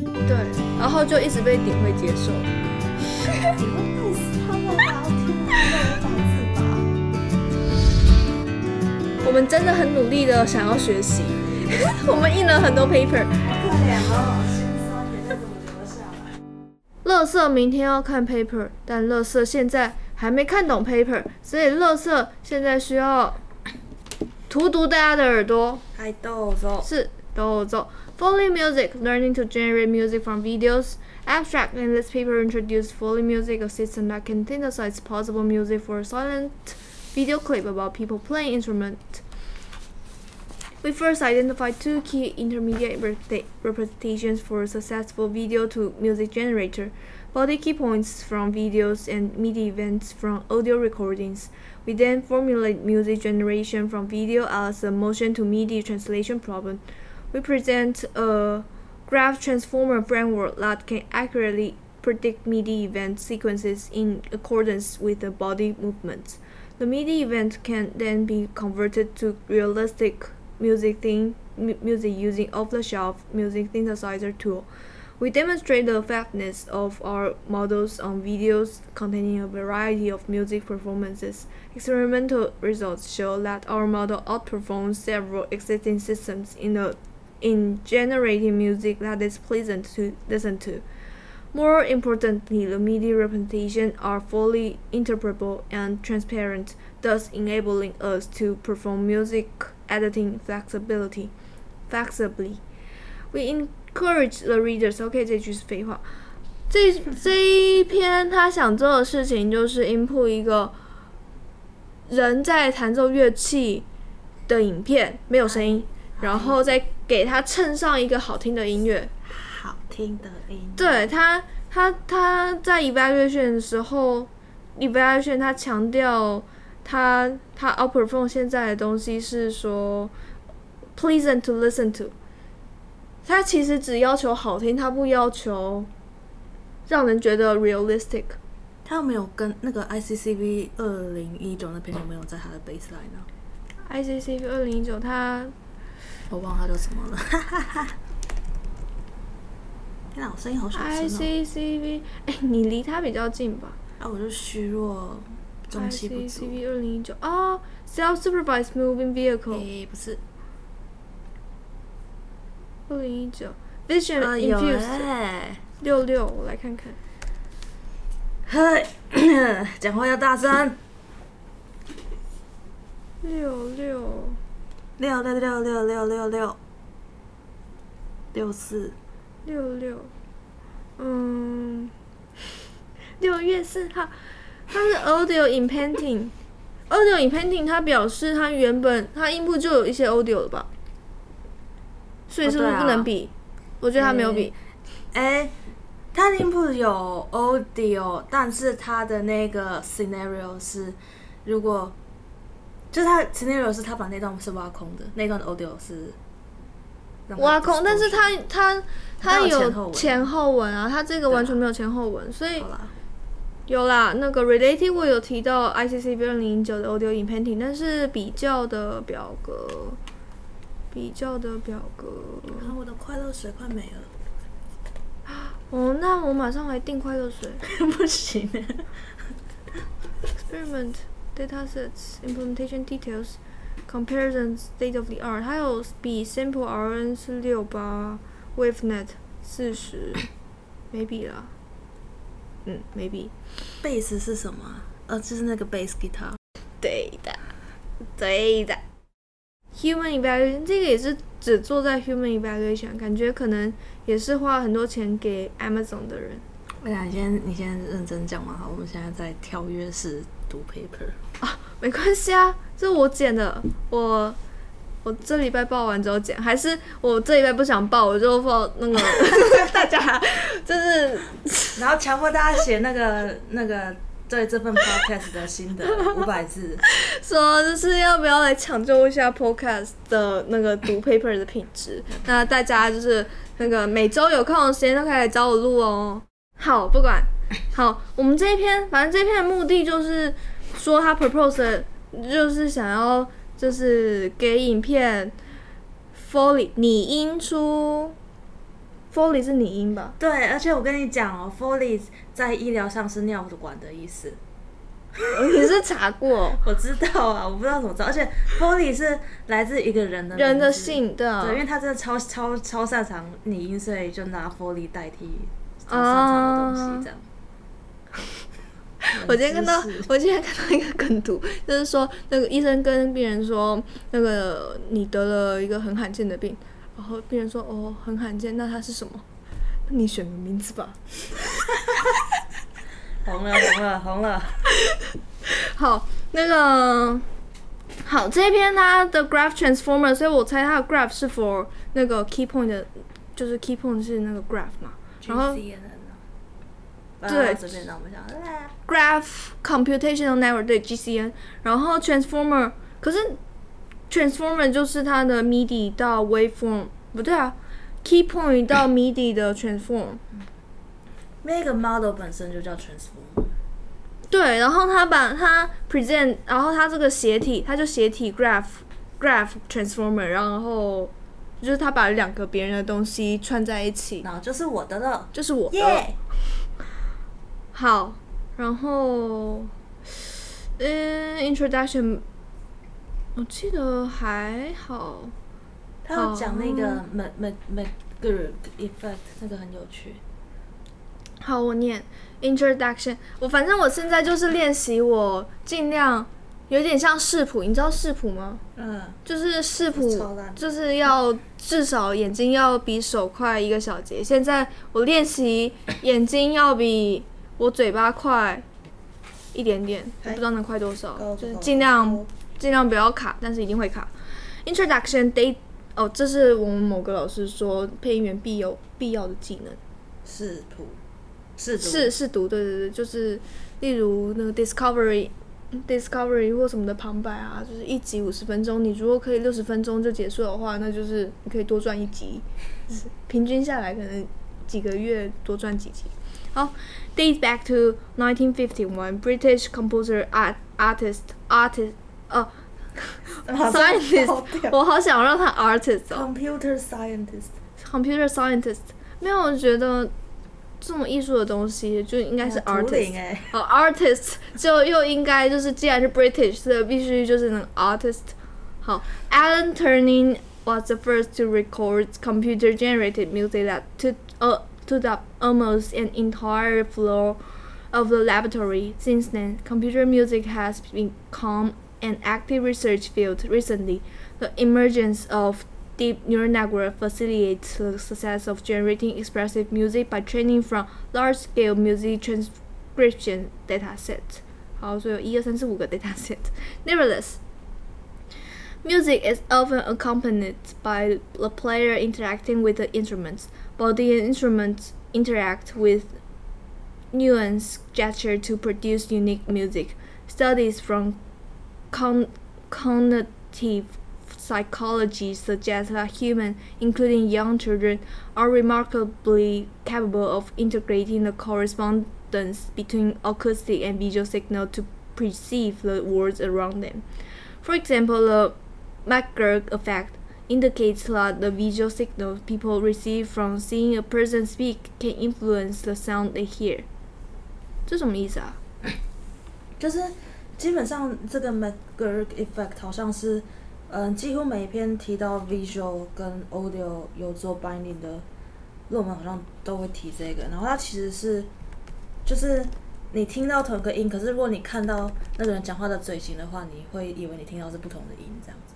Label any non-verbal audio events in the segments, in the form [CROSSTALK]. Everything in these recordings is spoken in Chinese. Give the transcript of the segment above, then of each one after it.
对，然后就一直被顶会接受。你会累死他们吧？天哪，无法自拔。我们真的很努力的想要学习，[LAUGHS] 我们印了很多 paper。好可怜哦，心酸，眼泪怎么流了下来？乐色明天要看 paper，但乐色现在还没看懂 paper，所以乐色现在需要荼毒大家的耳朵。嗨，豆豆。是都走。Foley music, learning to generate music from videos. Abstract in this paper introduced Foley music, a system that can synthesize possible music for a silent video clip about people playing instrument. We first identified two key intermediate repre- representations for a successful video to music generator. Body key points from videos and MIDI events from audio recordings. We then formulate music generation from video as a motion to MIDI translation problem. We present a graph transformer framework that can accurately predict MIDI event sequences in accordance with the body movements. The MIDI event can then be converted to realistic music theme, music using off-the-shelf music synthesizer tool. We demonstrate the effectiveness of our models on videos containing a variety of music performances. Experimental results show that our model outperforms several existing systems in the in generating music that is pleasant to listen to. More importantly, the MIDI representations are fully interpretable and transparent, thus enabling us to perform music editing flexibility flexibly. We encourage the readers. OK，这句是废话。这这一篇他想做的事情就是 input 一个人在弹奏乐器的影片，没有声音，然后再 给他衬上一个好听的音乐。好听的音乐。对他，他他在 evaluation 的时候，evaluation 他强调他他 outperform 现在的东西是说 pleasant to listen to。他其实只要求好听，他不要求让人觉得 realistic。他有没有跟那个 ICCV 二零一九那篇有没有在他的 baseline 呢？？ICCV 二零一九，他我忘了他叫什么了。[LAUGHS] 天哪，我声音好小声哦！ICCV，哎、你离他比较近吧啊，我就虚弱，中气不足。？ICCV 二零一九哦，self-supervised moving vehicle 诶，不是，二零一九，Vision Infused 哎。六六，我来看看。嘿，讲话要大声。六六六六六六六六六六四，六六，嗯，[LAUGHS] 六月四号，它是 audio in painting。audio in painting，它表示它原本它 input 就有一些 audio 了吧？所以是不是不能比？我觉得它没有比。哎、它的 input 有 audio，但是它的那个 scenario 是，如果就是他 scenario 是他把那段是挖空的，那段的 audio 是挖空，但是它它它有前后文。啊，他这个完全没有前后文，所以啦，有啦，那个 related 我有提到 ICC 二零零九的 audio in painting，但是比较的表格，比较的表格，啊，我的快乐水快没了，哦，那我马上来订快乐水。[LAUGHS] 不行，experiment data sets implementation details comparison state of the art，还有比 Simple RN 是六八，wavenet 四十，没比啦，嗯，没比。贝斯是什么啊？呃，就是那个 bass guitar。对的，对的。Human evaluation 这个也是只做在 human evaluation，感觉可能也是花很多钱给 Amazon 的人。哎呀，你先你先认真讲完，好，我们现在在跳跃式读 paper。没关系啊，这是我剪的，我我这礼拜报完之后剪，还是我这礼拜不想报，我就放那个 [LAUGHS] 大家就是 [LAUGHS] 然后强迫大家写那个那个对这份 podcast 的心得 [LAUGHS] 五百字。说就是要不要来抢救一下 podcast 的那个读 paper 的品质？那大家就是那个每周有空的时间都可以来找我录哦。好，不管好，我们这一篇，反正这一篇的目的就是说他 propose 的就是想要就是给影片 Foley 拟音出 Foley 是拟音吧？对，而且我跟你讲哦，Foley 在医疗上是尿管的意思。你是查过 [LAUGHS] 我知道啊，我不知道怎么知道，而且 Foley 是来自一个人的人的姓的，对，因为他真的超超超擅长拟音，所以就拿 Foley 代替他擅长的东西，这样。我今天看到我今天看到一个梗图，就是说那个医生跟病人说，那个你得了一个很罕见的病，然后病人说哦很罕见，那它是什么？那你选个名字吧。红了红了红了，[LAUGHS] 好，那个好，这一篇它的 graph transformer，所以我猜它的 graph 是 for 那个 key point 的，就是 key point 是那个 graph 嘛，然后对啊随便让我们想，哎 graph computational network 对 GCN，然后 transformer，可是 transformer 就是它的 MIDI 到 waveform，不对啊，key point 到 MIDI 的 transform，那个 model 本身就叫 transformer 对，然后他把它 present，然后它这个斜体，它就斜体 graph graph transformer，然后就是他把两个别人的东西串在一起，然后就是我的了，就是我的。耶！好，然后，嗯，introduction，我记得还好。他有讲那个 m m m g r effect，那个很有趣。好，我念 introduction。我反正我现在就是练习，我尽量有点像视谱，你知道视谱吗？嗯，就是视谱，就是要至少眼睛要比手快一个小节。现在我练习眼睛要比我嘴巴快一点点，我不知道能快多少，就是尽量尽量不要卡，但是一定会卡。Introduction day 哦，这是我们某个老师说配音员必有必要的技能。视谱，视读是是读，对对对，就是例如那个 Discovery。Discovery 或什么的旁白啊，就是一集五十分钟，你如果可以六十分钟就结束的话，那就是你可以多赚一集，[LAUGHS] 平均下来可能几个月多赚几集。好 ，dates back to 1951, British composer, art, artist, artist，[LAUGHS] 哦、scientist，我好想让他 artist [LAUGHS] 哦 computer scientist， ，computer scientist，没有，我觉得这种艺术的东西就应该是哇图 artist 灵。哎，哦、artist 就又应该就是既然是 British，所以必须就是那个 artist。好，Alan Turing was the first to record computer-generated music that took uh, took up almost an entire floor of the laboratory. Since then, computer music has become an active research field. Recently, the emergence of deep neural network facilitates the success of generating expressive music by training from large-scale music transcription dataset. 好，所以有一二三四五个 dataset. Nevertheless, music is often accompanied by the player interacting with the instruments, but the instruments interact with nuance gesture to produce unique music. Studies from con- cognitive psychology suggest that humans, including young children, are remarkably capable of integrating the correspondence between acoustic and visual signal to perceive the worlds around them. For example, the McGurk effect indicates that the visual signal people receive from seeing a person speak can influence the sound they hear. 这什么意思啊？就是基本上这个 McGurk effect 好像是，嗯，几乎每一篇提到 visual 跟 audio 有做 binding 的论文，好像都会提这个。然后它其实是，就是你听到同一个音，可是如果你看到那个人讲话的嘴型的话，你会以为你听到是不同的音这样子。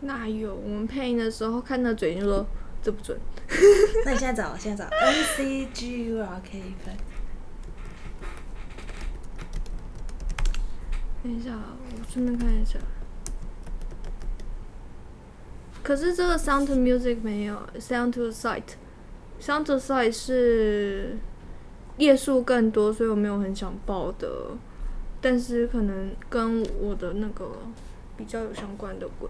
哪有？我们配音的时候看到嘴就说这不准。[LAUGHS] 那你现在找，现在找 M C G U R K effect。等一下，我顺便看一下。可是这个 sound to music 没有，sound to sight。sound to sight 是页数更多，所以我没有很想报的。但是可能跟我的那个比较有相关的鬼。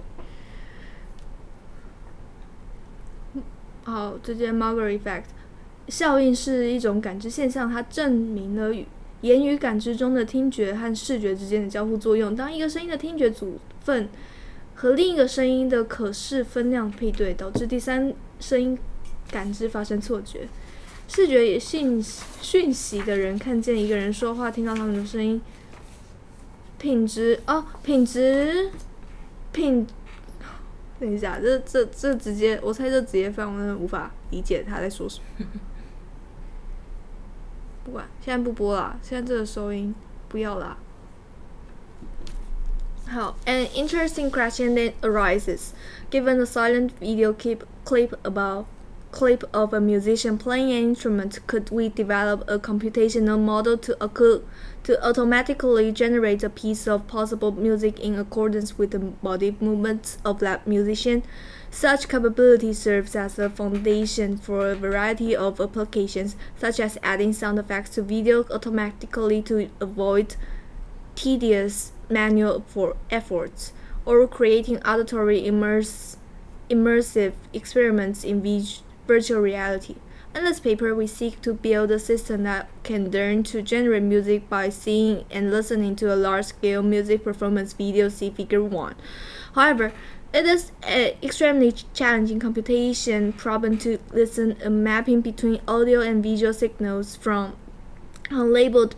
好，这件 Margaret effect 效应是一种感知现象，它证明了语言语感知中的听觉和视觉之间的交互作用。当一个声音的听觉组分和另一个声音的可视分量配对，导致第三声音感知发生错觉。视觉信讯息的人看见一个人说话，听到他们的声音，品质哦，品质品。等一下，这这这直接，我猜这直接翻，我真的无法理解他在说什么。不管，现在不播了，现在这个收音不要了。好，an interesting question then arises. Given the silent video clip clip about clip of a musician playing an instrument, could we develop a computational model to occur, to automatically generate a piece of possible music in accordance with the body movements of that musician? Such capability serves as a foundation for a variety of applications, such as adding sound effects to video automatically to avoid tedious manual for efforts, or creating auditory immerse, immersive experiments in virtual reality. In this paper, we seek to build a system that can learn to generate music by seeing and listening to a large-scale music performance video. See Figure 1. However, it is an extremely challenging computation problem to listen a mapping between audio and visual signals from unlabeled,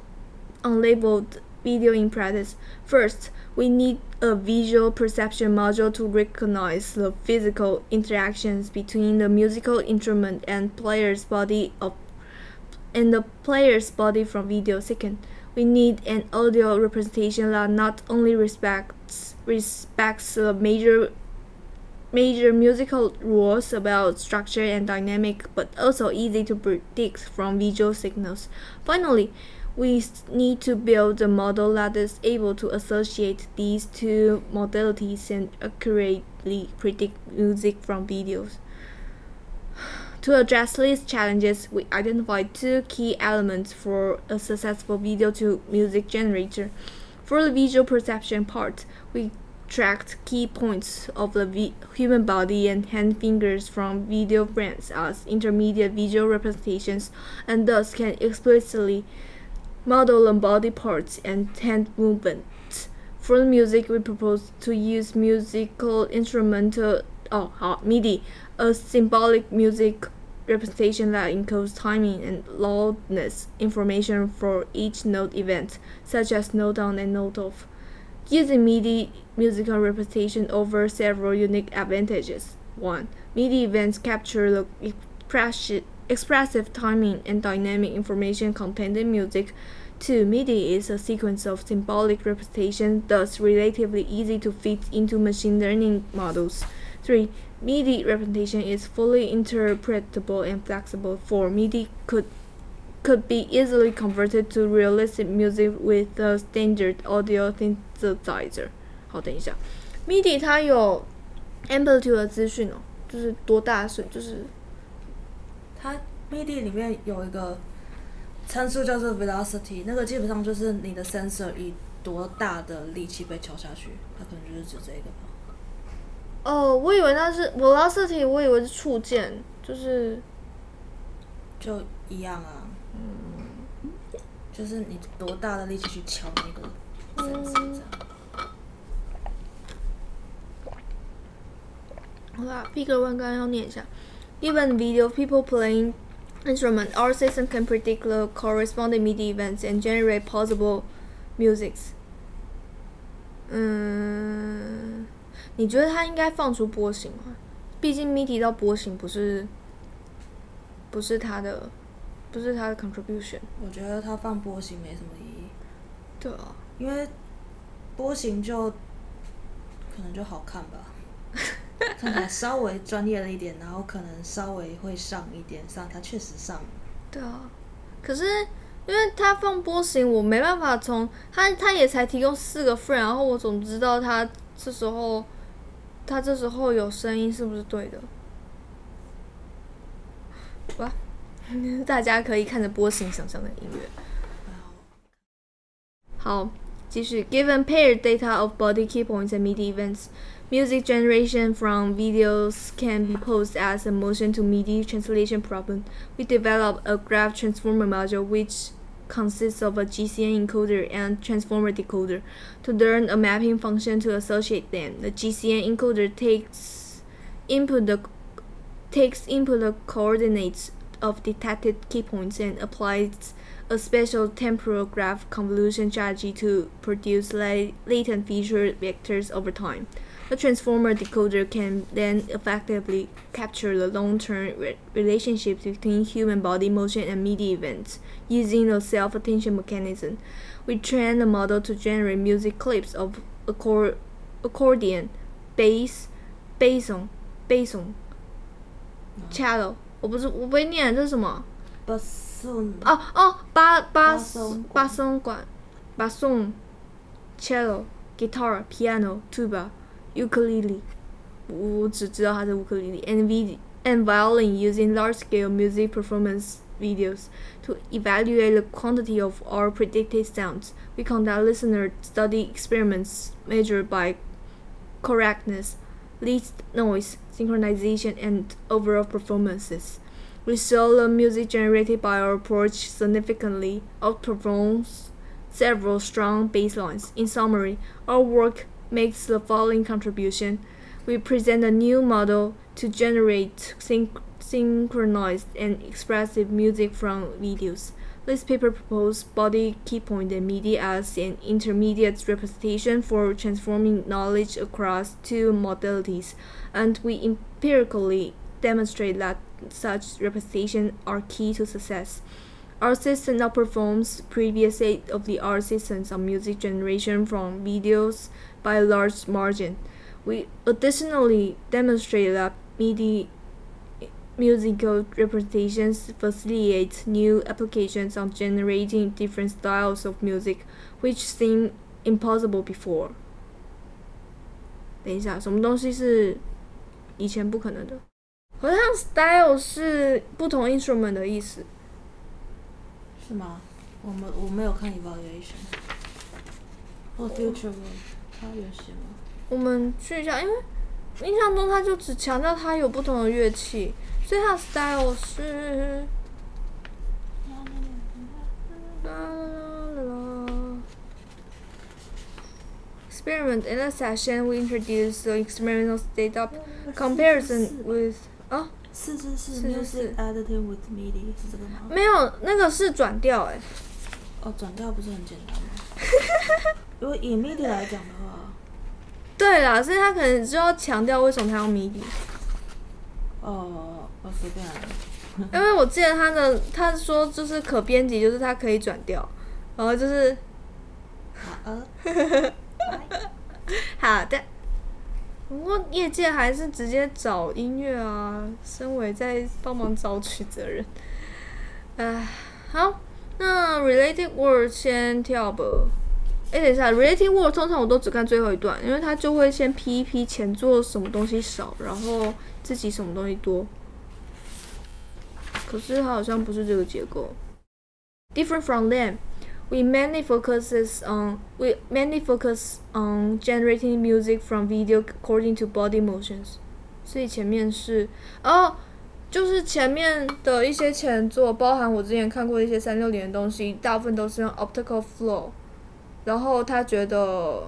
unlabeled video in practice. First, we need a visual perception module to recognize the physical interactions between the musical instrument and player's body of and the player's body from video. Second, we need an audio representation that not only respects respects the major major musical rules about structure and dynamic, but also easy to predict from visual signals. Finally, we need to build a model that is able to associate these two modalities and accurately predict music from videos. [SIGHS] To address these challenges, we identified two key elements for a successful video to music generator. For the visual perception part, we tracked key points of the human body and hand fingers from video frames as intermediate visual representations and thus can explicitly model on body parts and hand movements. For the music, we propose to use musical instrumental oh, MIDI, a symbolic music representation that encodes timing and loudness information for each note event, such as note on and note off. Using MIDI musical representation over several unique advantages. 1. MIDI events capture the expressive timing and dynamic information contained in music. 2. MIDI is a sequence of symbolic representation, thus relatively easy to fit into machine learning models. 3. MIDI representation is fully interpretable and flexible. 4. MIDI could could be easily converted to realistic music with a standard audio synthesizer. 好，等一下，MIDI 它有 amplitude 的资讯哦，就是多大是就是 它 MIDI 里面有一个参数叫做 velocity，那个基本上就是你的 sensor 以多大的力气被敲下去，它可能就是指这个吧。哦，我以为那是 velocity，我以为是触键，就是就一样啊，嗯，就是你多大的力气去敲那个 sensor 这样。好啦，Figure One 刚刚要念一下。Given video people playing instrument, our system can predict the corresponding MIDI events and generate possible musics. 嗯，你觉得它应该放出波形吗？毕竟 MIDI 到波形不是不是它的不是它的 contribution。我觉得它放波形没什么意义。对啊，因为波形就可能就好看吧。[LAUGHS] 看来稍微专业了一点，然后可能稍微会上一点，上它确实上。对啊，可是因为它放波形，我没办法从它，它也才提供四个 friend，然后我总知道它这时候，它这时候有声音是不是对的？哇，[LAUGHS] 大家可以看着波形想象的音乐。好，继续。Given paired data of body key points and MIDI events. Music generation from videos can be posed as a motion to MIDI translation problem. We developed a graph transformer module which consists of a GCN encoder and transformer decoder. To learn a mapping function to associate them, the GCN encoder takes input the takes input the coordinates of detected key points and applies a special temporal graph convolution strategy to produce la- latent feature vectors over time. The transformer decoder can then effectively capture the long-term re- relationships between human body motion and MIDI events using the self-attention mechanism. We train the model to generate music clips of accor- accordion, bass, bason, bason, cello。我不是我不会念，这是什么？ bassoon 哦哦，巴巴巴松巴松管，巴松，cello、guitar、piano、tuba、 ukulele，我只知道它是乌克丽丽，and vi and violin using large-scale music performance videos to evaluate the quantity of our predicted sounds. We conduct listener study experiments measured by correctness, least noise, synchronization, and overall performances. We show the music generated by our approach significantly outperforms several strong bass lines. In summary, our work makes the following contribution. We present a new model to generate syn- synchronized and expressive music from videos. This paper proposes body key point and media as an intermediate representation for transforming knowledge across two modalities, and we empirically demonstrate that such representation are key to success. Our system outperforms previous state-of-the-art systems on music generation from videos by a large margin. We additionally demonstrate that MIDI musical representations facilitate new applications on generating different styles of music, which seemed impossible before. 等一下，什么东西是以前不可能的？好像 style 是不同 instrument 的意思。是吗？我们我没有看 evaluation 或 future work， 它有写吗？我们去一下，因为印象中他就只强调它有不同的乐器，所以它的 style 是。啦啦啦啦 Experiment in a session, we introduce the experimental state comparison with 啊，是是是是是是 music editing with MIDI 是这个吗？没有那个是转调哎、哦，转调不是很简单吗？如果以 MIDI 来讲的话，对啦，所以他可能就要强调为什么他用 MIDI，哦，我随便啊。[LAUGHS] 因为我记得他的他说就是可编辑，就是它可以转调，然后就是 [LAUGHS] 好的。不过业界还是直接找音乐啊，身为在帮忙找曲子的人。唉，好，那 related word 先跳吧。哎、等一下，related word 通常我都只看最后一段，因为它就会先批一批前作什么东西少，然后自己什么东西多。可是它好像不是这个结构。Different from them, we mainly focuses on we mainly focus on generating music from video according to body motions。所以前面是哦，就是前面的一些前作，包含我之前看过一些三六零的东西，大部分都是用 optical flow。然后他觉得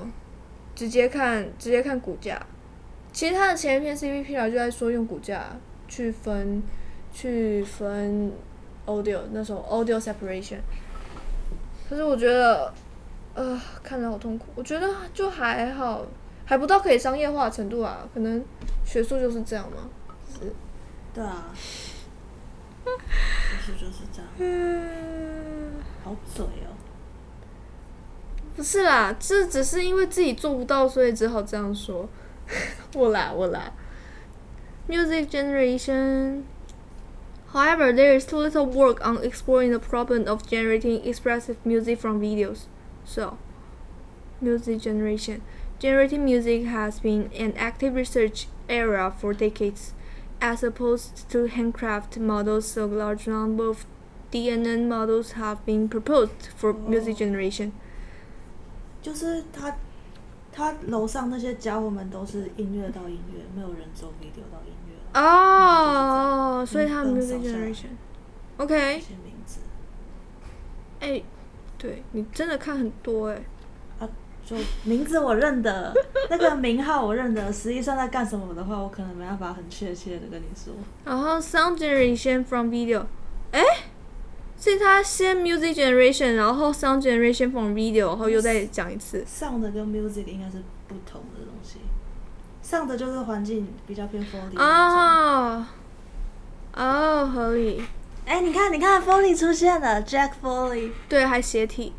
直接看直接看股价，其实他的前一篇 CVP 啊就在说用股价去分去分 audio 那时候 audio separation。可是我觉得，呃，看着好痛苦。我觉得就还好，还不到可以商业化的程度啊。可能学术就是这样嘛。是对啊，[LAUGHS] 就是就是这样，嗯，好嘴哦。不是啦，这只是因为自己做不到，所以只好这样说。我啦，我啦。Music [LAUGHS] generation. However, there is too little work on exploring the problem of generating expressive music from videos. So, music generation. Generating music has been an active research area for decades. As opposed to handcraft models, a large number of DNN models have been proposed for music generation. 就是他，他楼上那些家伙们都是音乐到音乐，没有人做 video 到音乐了。哦，所以他们嗯 music 扫下。来 generation。这 OK，些名字，哎、对你真的看很多哎、就名字我认得，那个名号我认得，[LAUGHS] 实际上在干什么的话，我可能没办法很确切的跟你说。然后 sound generation from video，哎，是他先 music generation，然后 sound generation from video，然后又再讲一次。 sound 跟 music 应该是不同的东西，sound 就是环境比较偏 Foley 那种。哦，哦，合理。哎、你看，你看，Foley 出现了，Jack Foley。对，还斜体。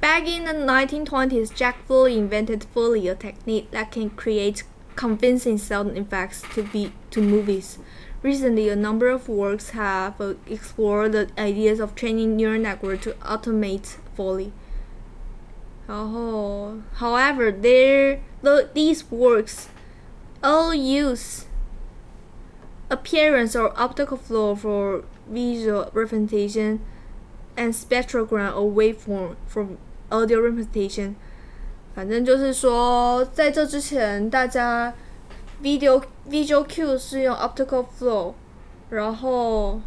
Back [LAUGHS] in the 1920s, Jack Foley invented Foley, a technique that can create convincing sound effects to be to movies. Recently, a number of works have uh, explored the ideas of training neural network to automate Foley. 然后 however, there the, these works all use appearance or optical flow for visual representation and spectrogram or waveform for audio representation。反正就是说，在这之前，大家 Video visual cue 是用 optical flow，然后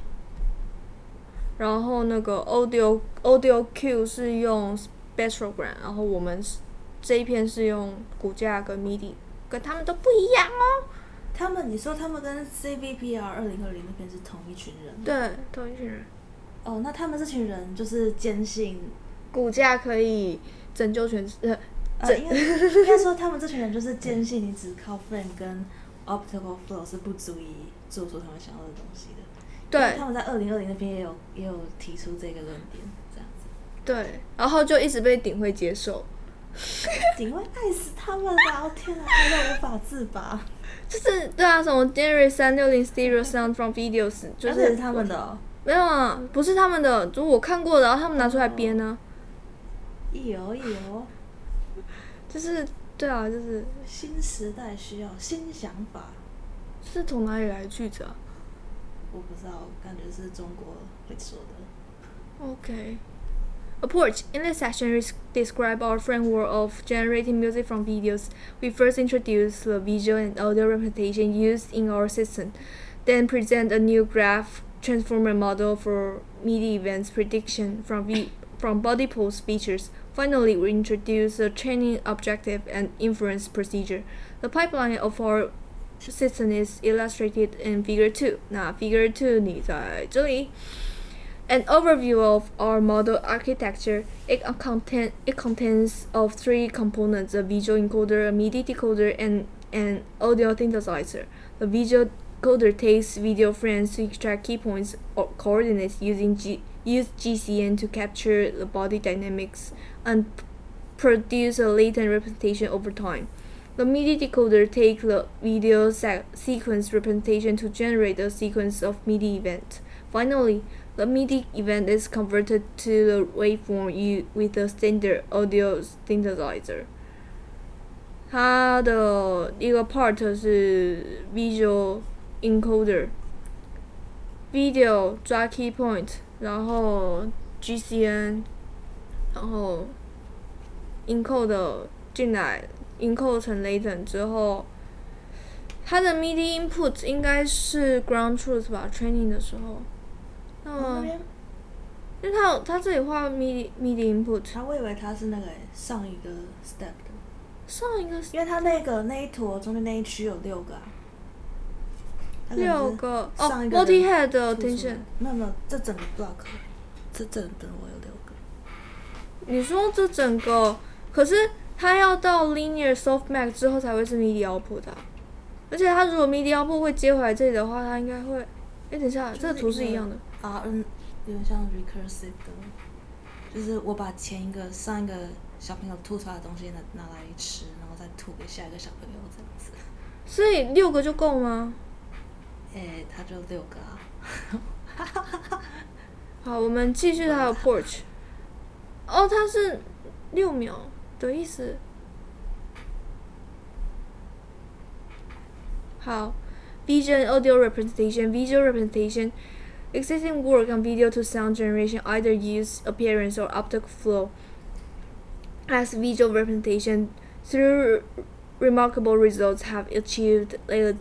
然后那个 audio audio cue 是用 spectrogram，然后我们是这一篇是用骨架跟 MIDI，跟他们都不一样哦。他们，你说他们跟 CVPR 二零二零那边是同一群人？。对，同一群人。哦，那他们这群人就是坚信，骨架可以拯救全世呃呃，应该应该说他们这群人就是坚信你只靠 frame 跟 optical flow 是不足以做出他们想要的东西的。对他们在二零二零那边也有也有提出这个论点，这样子。对，然后就一直被顶会接受，[LAUGHS] 顶会爱死他们了！我天啊，爱到无法自拔。[LAUGHS] 就是对啊，什么 Generate 三六零 Stereo Sound from Videos 就是他们的、哦，没有啊，不是他们的，就是我看过的，然后他们拿出来编呢、有有，就是对啊，就是新时代需要新想法。是从哪里来的句子啊我不知道，感觉是中国会说的。 ？OK。Approach. In this section, we s- describe our framework of generating music from videos. We first introduce the visual and audio representation used in our system, then present a new graph transformer model for MIDI events prediction from v- from body pose features. Finally, we introduce a training objective and inference procedure. The pipeline of our system is illustrated in Figure 2. 那 Figure 2你在这里。An overview of our model architecture. It, uh, contain, it contains of three components: a visual encoder, a MIDI decoder, and an audio synthesizer. The visual encoder takes video frames to extract key points or coordinates using G, use GCN to capture the body dynamics and p- produce a latent representation over time. The MIDI decoder takes the video se- sequence representation to generate a sequence of MIDI event. Finally, the MIDI event is converted to the waveform u with the standard audio synthesizer. 它的一个 part 是 visual encoder，video 抓 key point，然后 GCN， 然后 encode 进来，encode 成 latent 之后，它的 MIDI input 应该是 ground truth 吧？training 的时候，那么因为它有它这里画 MIDI MIDI input，他我以为他是那个欸上一个 step 的，上一个因为他那个那一坨中间那一区有六个啊。六个哦，multi head attention。没有没有，这整个 block，这整个我有六个。你说这整个，可是它要到 linear softmax 之后才会是 MIDI output 的啊、而且它如果 MIDI output 会接回来这里的话，它应该会，哎，等一下，这个图是一样的。啊，嗯，有点像 recursive 的，就是我把前一个上一个小朋友吐出来的东西拿拿来吃，然后再吐给下一个小朋友这样子。所以六个就够吗？诶、他就六个啊。[LAUGHS] 好，我们继续它的 porch。哦，它是六秒的意思。好，visual and audio representation. Visual representation. Existing work on video to sound generation either use appearance or optical flow as visual representation. Through remarkable results have achieved uh,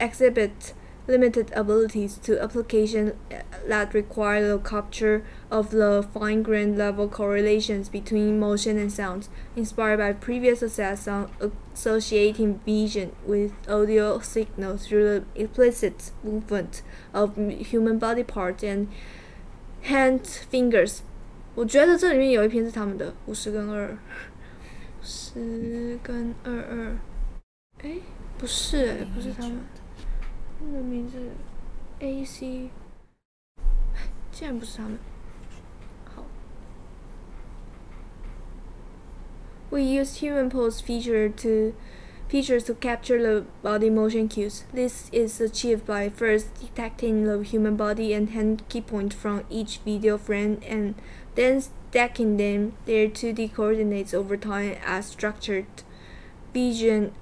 exhibit limited abilities to applications that require the capture of the fine-grained level correlations between motion and sound, inspired by previous success on associating vision with audio signals through the explicit movement of human body parts and hand fingers. 我觉得这里面有一篇是他们的五十跟二，十跟二二，哎，不是哎，不是他们。 他的名字 A C，竟然不是他们。好，We use human pose feature to features to capture the body motion cues. This is achieved by first detecting the human body and hand key point from each video frame and then stacking them their 2D coordinates over time as structured vision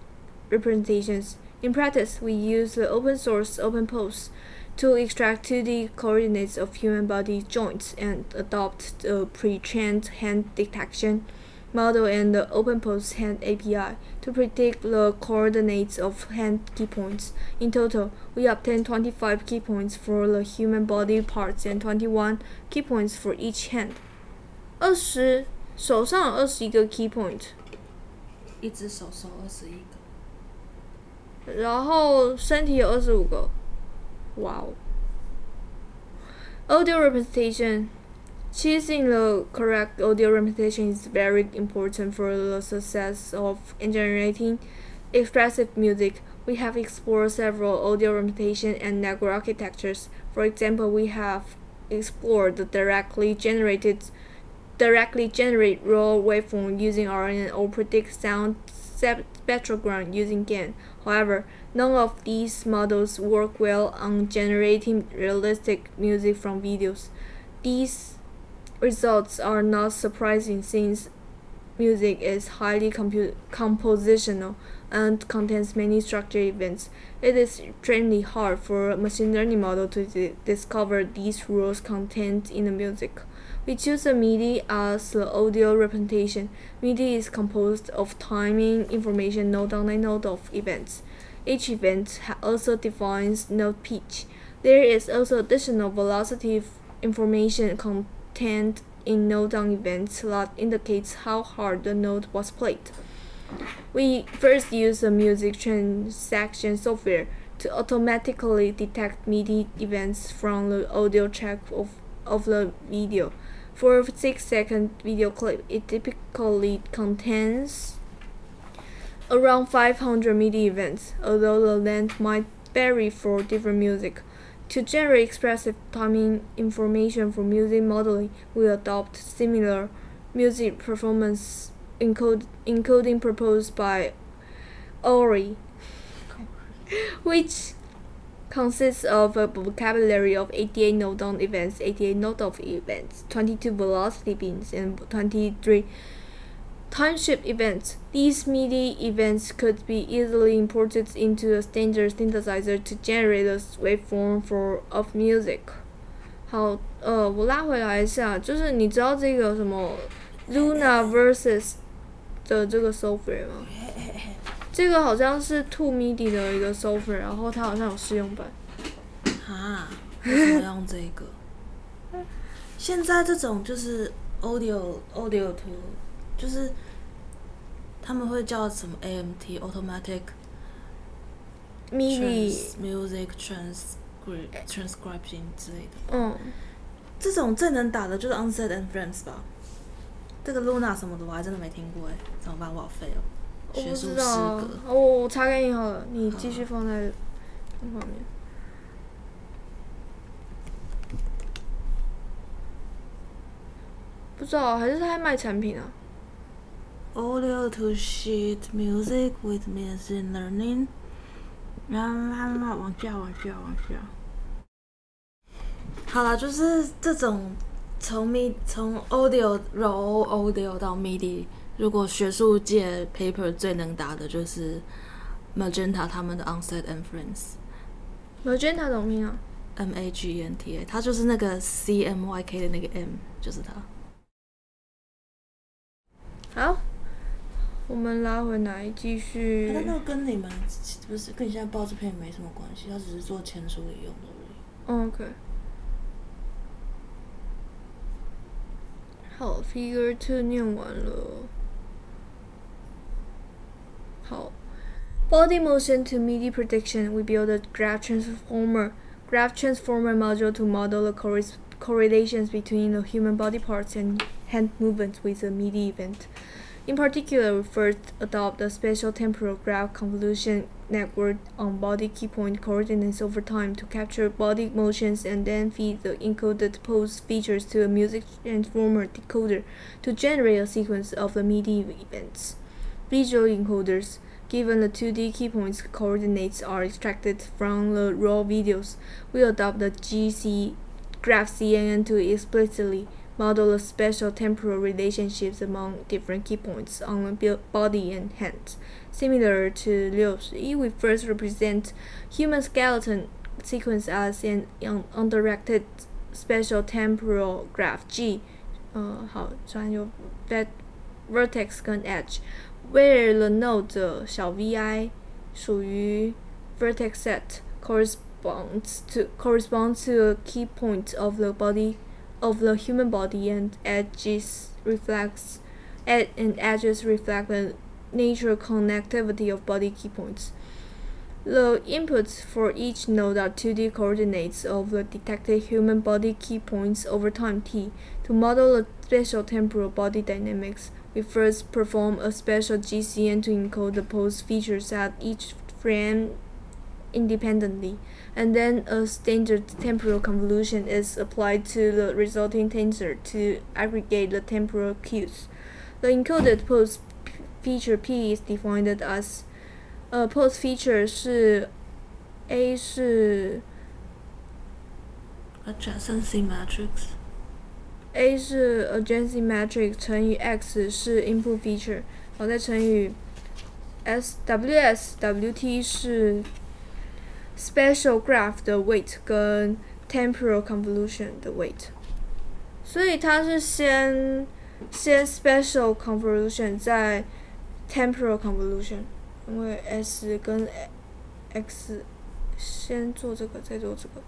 representations. In practice, we use the open source OpenPose to extract 2D coordinates of human body joints and adopt the pre-trained hand detection model and the OpenPose hand API to predict the coordinates of hand key points. In total, we obtain 25 key points for the human body parts and 21 key points for each hand. 二十手上有二十一个 key point，一只手手二十一个。 然后身体有二十五个，哇哦！Audio representation. Choosing the correct audio representation is very important for the success of generating expressive music. We have explored several audio representation and network architectures. For example, we have explored the directly generated directly generate raw waveform using RNN or predict sound spectrogram using GAN. However, none of these models work well on generating realistic music from videos. These results are not surprising since music is highly compu- compositional and contains many structured events. It is extremely hard for a machine learning model to di- discover these rules contained in the music. We choose a MIDI as the audio representation. MIDI is composed of timing information node on a node of events. Each event also defines note pitch. There is also additional velocity information contained in note on events that indicates how hard the note was played. We first use the music transaction software to automatically detect MIDI events from the audio track of, of the video. For a 6 second video clip, it typically contains around 500 MIDI events, although the length might vary for different music. To generate expressive timing information for music modeling, we adopt similar music performance encode, encoding proposed by Ori, [LAUGHS] which consists of a vocabulary of 88 note on events, 88 note of events, 22 velocity bins, and 23 time shift events. These MIDI events could be easily imported into a standard synthesizer to generate a waveform for of music. 好，呃，我拉回来一下，就是你知道这个什么 Luna Versus 的这个 software 吗？ 这个好像是 Two MIDI 的一个 software，然后它好像有试用版。啊？为什么要用这个？现在这种就是 audio audio to，就是他们会叫什么 AMT automatic MIDI，trans music transcript transcription 之类的。嗯，这种最能打的就是 Onset and Friends 吧。这个 Luna 什么的我还真的没听过哎，怎么办？我好废哦。我不学术诗知道我我查给你好了，你继续放在那方面。不知道，还是他在卖产品啊？Audio to sheet music with machine learning。啦啦啦，往下，往下，往下。好了，就是这种从 mi 从 audio raw audio 到 MIDI，如果学术界 paper 最能打的就是 Magenta 他们的 Onset and Friends。Magenta 怎么拼啊？M A G E N T A，它就是那个 C M Y K 的那个 M，就是它。好，我们拉回来继续。但那个跟你们不是跟你现在报这篇没什么关系，它只是做签书里用的而已。OK。好，Figure Two 念完了。好，Body motion to MIDI prediction. We build a graph transformer, graph transformer module to model the corre- correlations between the human body parts and hand movements with a MIDI event. In particular, we first adopt a special temporal graph convolution network on body key point coordinates over time to capture body motions and then feed the encoded pose features to a music transformer decoder to generate a sequence of the MIDI events Visual encoders, given the 2D key points coordinates are extracted from the raw videos, we adopt the GC graph CNN to explicitly model the special temporal relationships among different key points on the bu- body and hands. Similar to Liu Shi, we first represent human skeleton sequence as an un- undirected special temporal graph G，呃，好，专有 vet vertex 跟 edge。 where the node 的小 vi 属于 vertex set corresponds to corresponds to a key point of the body of the human body and edges reflects ed, and edges reflect the natural connectivity of body key points. The inputs for each node are 2D coordinates of the detected human body key points over time t. To model the spatial temporal body dynamics, we first perform a special GCN to encode the pose features at each frame independently, and then a standard temporal convolution is applied to the resulting tensor to aggregate the temporal cues. The encoded pose feature P is defined as uh, a pose feature 是 A 是 adjacent matrix。A 是 Agency matrix 乘以 x 是 input feature，然后再乘以 s w s w t 是 special graph 的 weight 跟 temporal convolution 的 weight，所以它是先先 special convolution 再 temporal convolution，因为 s 跟 x 先做这个再做这个，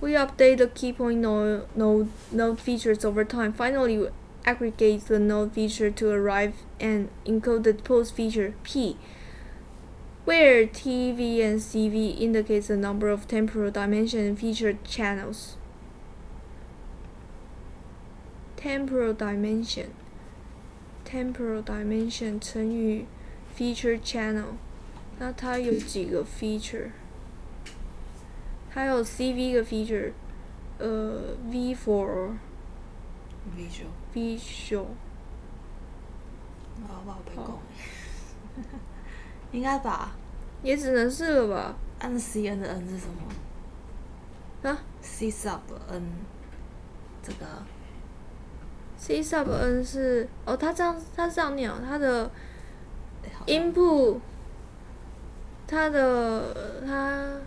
We update the key point node, node, node features over time. Finally, we aggregate the node feature to arrive an encoded pose feature P, where T, V, and CV indicates the number of temporal dimension and feature channels. Temporal dimension, temporal dimension 乘以 feature channel，那它有几个 feature？ 还有 CV 的 feature，呃，V for visual，visual，好不好？被好供，[LAUGHS] 应该吧？也只能是了吧？按 C N 的 N 是什么？啊？C sub N，这个，C sub N 是哦，它这样它是这样念哦，它的 input，它的它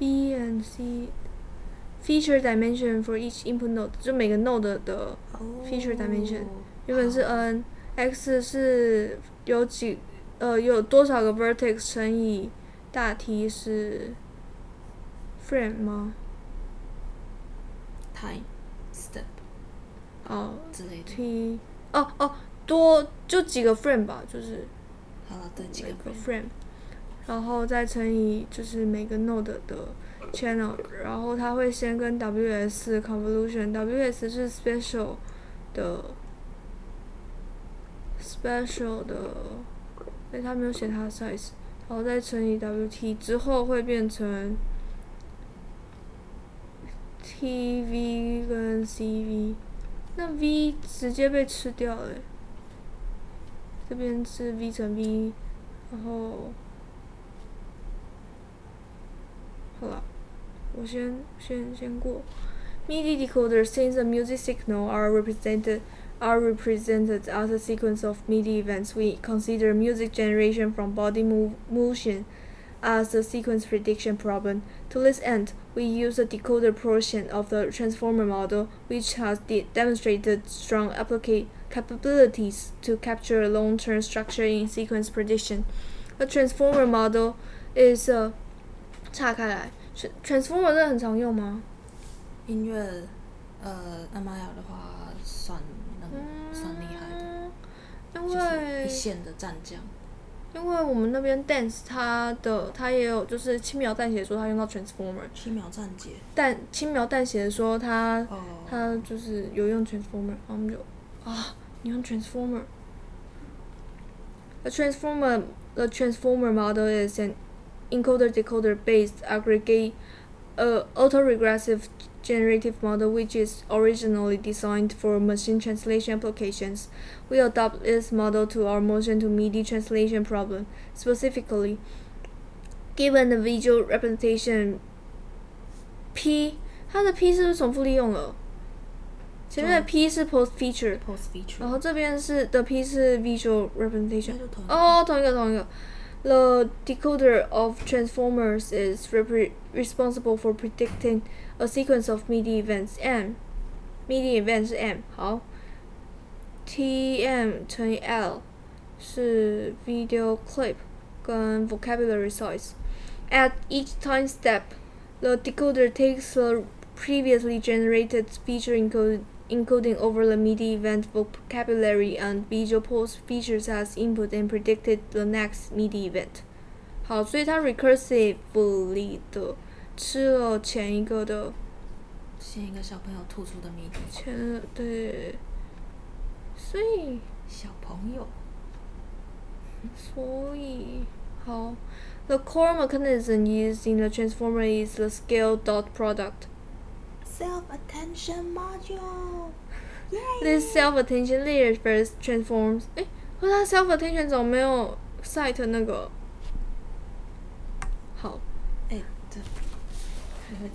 B and C feature dimension for each input node，就每个 node 的 feature dimension 原本是 n x 是有几呃有多少个 vertex 乘以大 T 是 frame 吗？time step 哦之类的。，T 哦哦多就几个 frame 吧，就是好了，对几个 frame，然后再乘以就是每个 node 的 channel，然后它会先跟 WS convolution，WS 是 special 的 special 的，哎，它没有写它 size，然后再乘以 WT 之后会变成 TV 跟 CV，那 V 直接被吃掉了。这边是 V 乘 V，然后好了，我先先先过。MIDI decoder since the music signal are represented are represented as a sequence of MIDI events. We consider music generation from body move, motion as a sequence prediction problem. To this end, we use the decoder portion of the transformer model, which has de- demonstrated strong applica- capabilities to capture long-term structure in sequence prediction. The transformer model is a 岔开来，tra-，transformer 真的很常用吗？音乐，呃，阿玛雅的话算能算厉害的，因为一线的战将。因为我们那边 dance 它的它也有就是轻描淡写说它用到 transformer，轻描淡写。但轻描淡写的说它哦。它就是有用 transformer，然后我们就啊，你用 transformer。A transformer the transformer model is an encoder decoder based aggregate uh, autoregressive generative model which is originally designed for machine translation applications. We adopt this model to our motion to MIDI translation problem. Specifically, given the visual representation P，它的 P 是不是重复利用了？前面的 P 是 post feature， post feature。然后这边是的 P 是 visual representation 那。就同一个哦，同一个同一个。 The decoder of transformers is repre- responsible for predicting a sequence of MIDI events M。MIDI event 是 M，好。TM 乘以 L 是 video clip 跟 vocabulary size。At each time step, the decoder takes the previously generated feature encode encoding over the MIDI event vocabulary and visual pose features as input and predicted the next MIDI event。好，所以它 recursively 的吃了前一个的像一个小朋友吐出的谜底。前对，所以小朋友。所以好，the core mechanism used in the transformer is the scale dot product。 Self attention module。This self attention layer first transforms，哎，可是它 self attention 怎么没有 cite 那个？好，哎，对。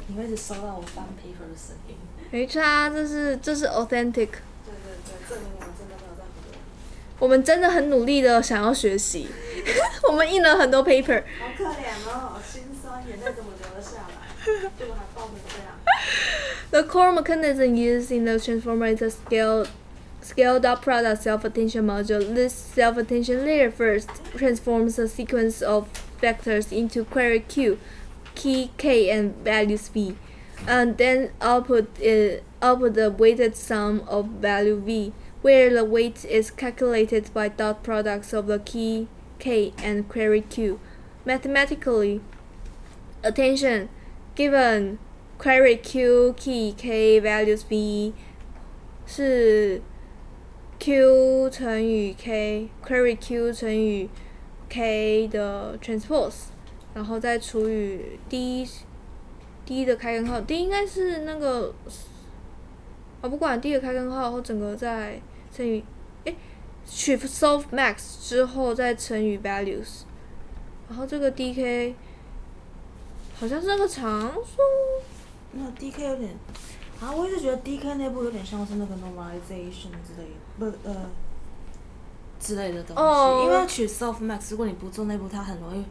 你会你收到我翻 paper 的声音。没差，这是这是 authentic。对对对，证明我们真的没有在胡乱。我们真的很努力的想要学习，我们印了很多 paper。好可怜哦，好心酸，眼泪怎么 The core mechanism used in the transformer is a scale scaled up product self-attention module. This self-attention layer first transforms a sequence of vectors into query Q, key K and values V, and then output uh, output the weighted sum of value V, where the weight is calculated by dot products of the key K and query Q. Mathematically, attention given query q key k values v 是 q 乘以 k query q 乘以 k 的 transpose，然后再除以 d d 的开根号，d 应该是那个啊，不管 d 的开根号或整个再乘以诶取 solve max 之后再乘以 values，然后这个 dk 好像是那个常数。那 DK 有点，啊，我一直觉得 DK 那部有点像是那个 normalization 之类不呃之类的东西哦因为取 self max，如果你不做内部，它很容易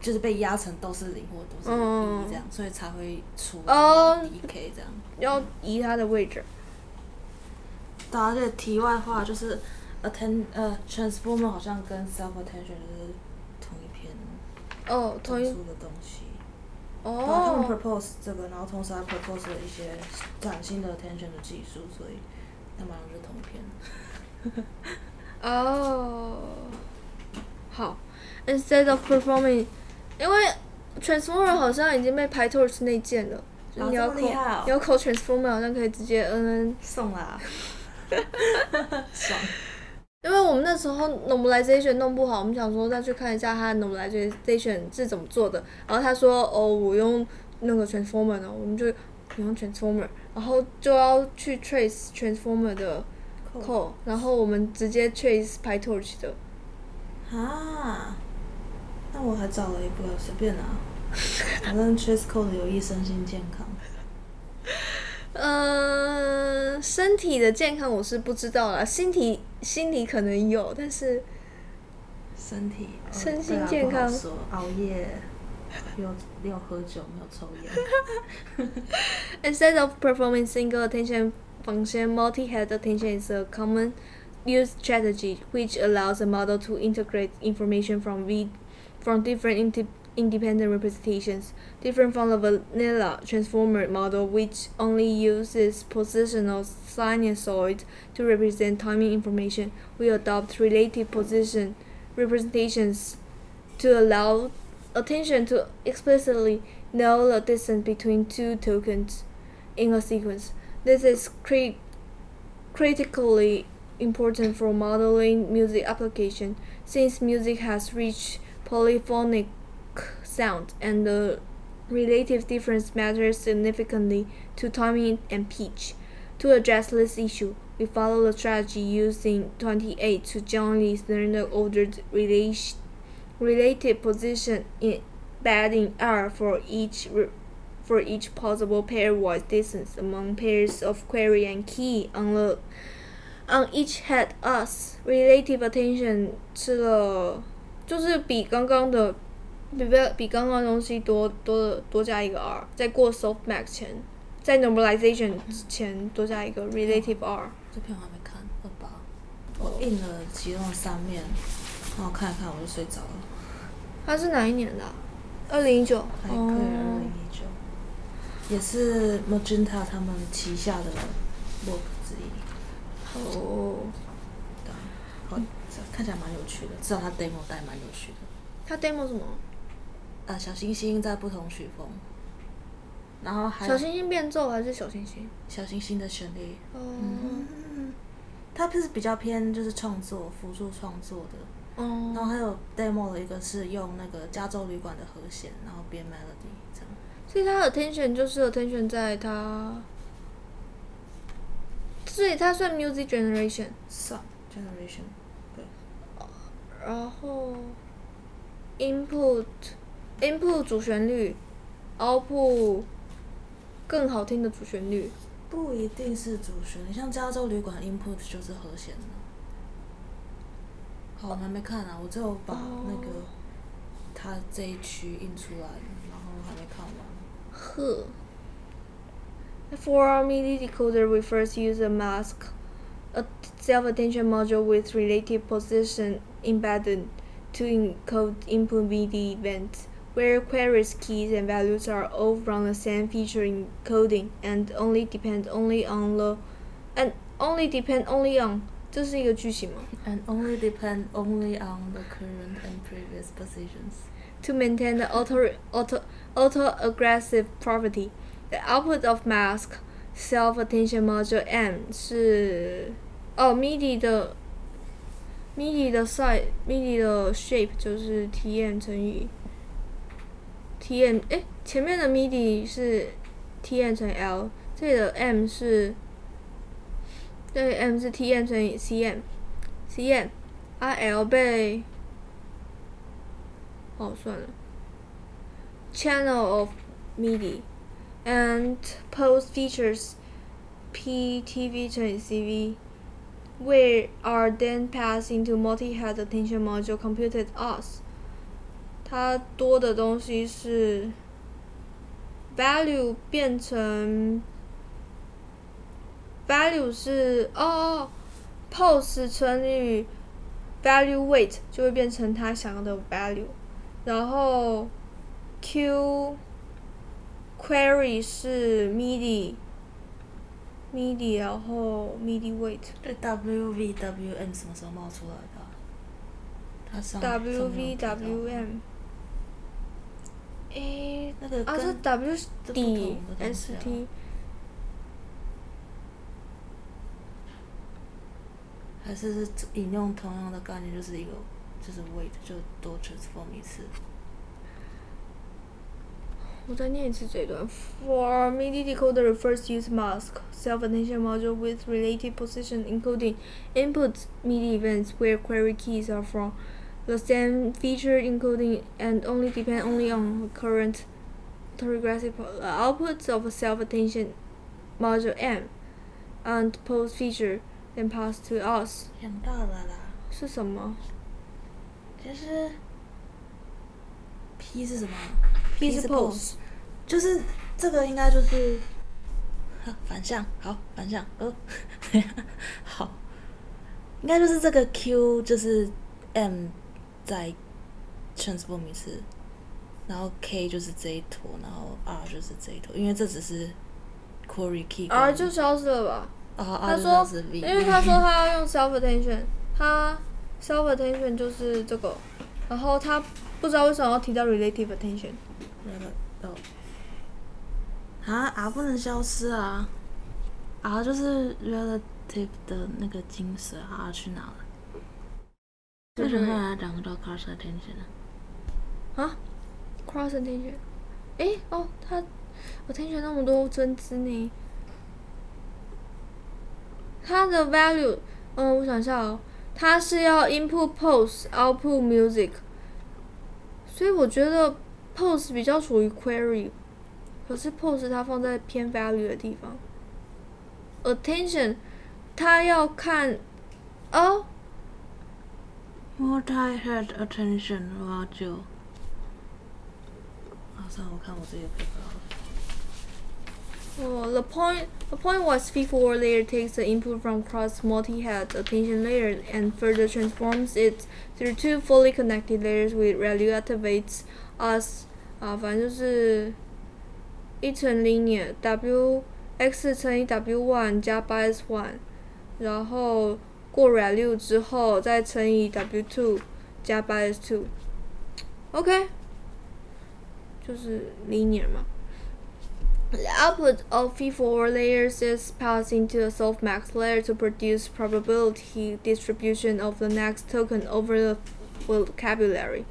就是被压成都是零或都是嗯一这样，所以才会出哦 DK 这样。要移它的位置。对啊，而且题外话就是 atten 呃 transformer 好像跟 self attention 就是同一篇哦，同一的东西。然后他们哦 propose 这个，然后同时还 propose 了一些崭新的 attention 的技术，所以他们好像是同片。哦，好，instead of performing，因为 transformer 好像已经被 PyTorch 内建了，你要扣这么厉害哦你要扣 transformer 好像可以直接嗯，送啦，爽。因为我们那时候 normalization 弄不好，我们想说再去看一下它 normalization 是怎么做的，然后他说哦我用那个 transformer 呢，我们就用 transformer，然后就要去 trace transformer 的 code，然后我们直接 trace PyTorch 的。啊，那我还找了一个随便拿，反正 trace Code 有益身心健康。嗯，身体的健康我是不知道啦，心体 心理可能有，但是 身体呃身心对啊健康不好说熬夜，又又喝酒，没有抽烟。 [LAUGHS] Instead of performing single attention function, multi-head attention is a common use strategy which allows a model to integrate information from v- from different indi- independent representations, different from the vanilla transformer model which only uses positional sinusoids to represent timing information. We adopt relative position representations to allow attention to explicitly know the distance between two tokens in a sequence. This is cri- critically important for modeling music application since music has rich polyphonic sound and the relative difference matters significantly to timing and pitch. To address this issue, we follow the strategy used in 28 to generally standard ordered relation, relative position embedding R for each re- for each possible pairwise distance among pairs of query and key on the on each head us relative attention 吃了就是比刚刚的 比比比刚刚的东西多多多加一个 R，在过 softmax 前，在 normalization 前多加一个 relative R。这篇我还没看，二八。我印了其中的三面，然后看一看我就睡着了。它是哪一年的、啊？二零一九。还可以二零一九，也是 Magenta 他们旗下的 work 之一。哦，好，看起来蛮有趣的，至少它 demo 带蛮有趣的。它 demo 什么？呃，小星星在不同曲风，然后还小星星变奏还是小星星？小星星的旋律，哦、嗯，它是比较偏就是创作辅助创作的，哦。然后哦，还有 demo 的一个是用那个加州旅馆的和弦，然后编 melody 这样。所以它的 attention 就是 attention 在它，所以它算 music generation，Sub generation，对。然后 input input 主旋律，output 更好听的主旋律。不一定是主旋律，像加州旅馆 input 就是和弦的。好，我还没看啊，我只有把那个哦它这一区印出来，然后还没看完。呵。For our MIDI decoder, we first use a mask, a self-attention module with relative position embedded to encode input MIDI events, where queries, keys, and values are all from the same feature encoding and only depend only on the and only depend only on 这是一个句型吗 And only depend only on the current and previous positions. to maintain the auto auto auto aggressive property. The output of mask self attention module M 是哦 MIDI 的 MIDI 的 size MIDI 的 shape 就是 TM 乘以 TM 诶，前面的 MIDI 是 TM 乘以 L，这里的 M 是这里 M 是 TM 乘以 CM CM 啊 L 被哦，算了。Channel of MIDI and post features PTV 乘以 CV, where are then passed into multi-head attention module computed us. 它多的东西是 value 变成 value 是哦哦 pose 乘以 value weight 就会变成它想要的 value，然后 Q query 是 MIDI MIDI，然后 MIDI weight 对 WVWM 什么时候冒出来的啊、它上上面有提到 WVWM。诶，那个啊，是跟 W 这不底同的东西 S 啊 T 还是是引用同样的概念，就是一个就是 weight 就多 transform 一次。我再念一次这段。For MIDI decoder refers use mask self-attention module with relative position encoding input MIDI events where query keys are from the same feature encoding and only depend only on the current regressive uh, outputs of a self-attention module M and post feature then pass to us 想到了啦，是什么？ 其实 P [LAUGHS] 是什么 P 是 pose pose，就是这个应该就是呵反向，好反向，呃，好，应该就是这个 Q 就是 M 在 transform 一次，然后 K 就是这一坨，然后 R 就是这一坨，因为这只是 query key 跟 R 就消失了吧？啊他说因为他说他要用 self attention，他 self attention 就是这个，然后他不知道为什么要提到 relative attention。那个哦，啊 R 不能消失啊，R 就是 relative 的那个精髓，R 去哪了？为什么要讲到 cross attention 呢？啊，cross attention，诶，哦，他 attention 那么多针织呢，它的 value，嗯，我想一下哦，它是要 input pose output music，所以我觉得 pose 比较属于 query，可是 pose 它放在偏 value 的地方，attention 它要看，哦。multi-head attention 的话就，啊，算了，我看我自己的 paper 好了。 Oh, the point the point was feed-forward layer takes the input from cross multi-head attention layer and further transforms it through two fully connected layers with relativates us 啊，反正就是一层 linear w x 乘以 w one 加 bias one，然后 过 ReLU 之后再乘以 w two 加 bias two。OK，就是 linear 嘛。The output of feed-forward layers is passed into a softmax layer to produce probability distribution of the next token over the vocabulary.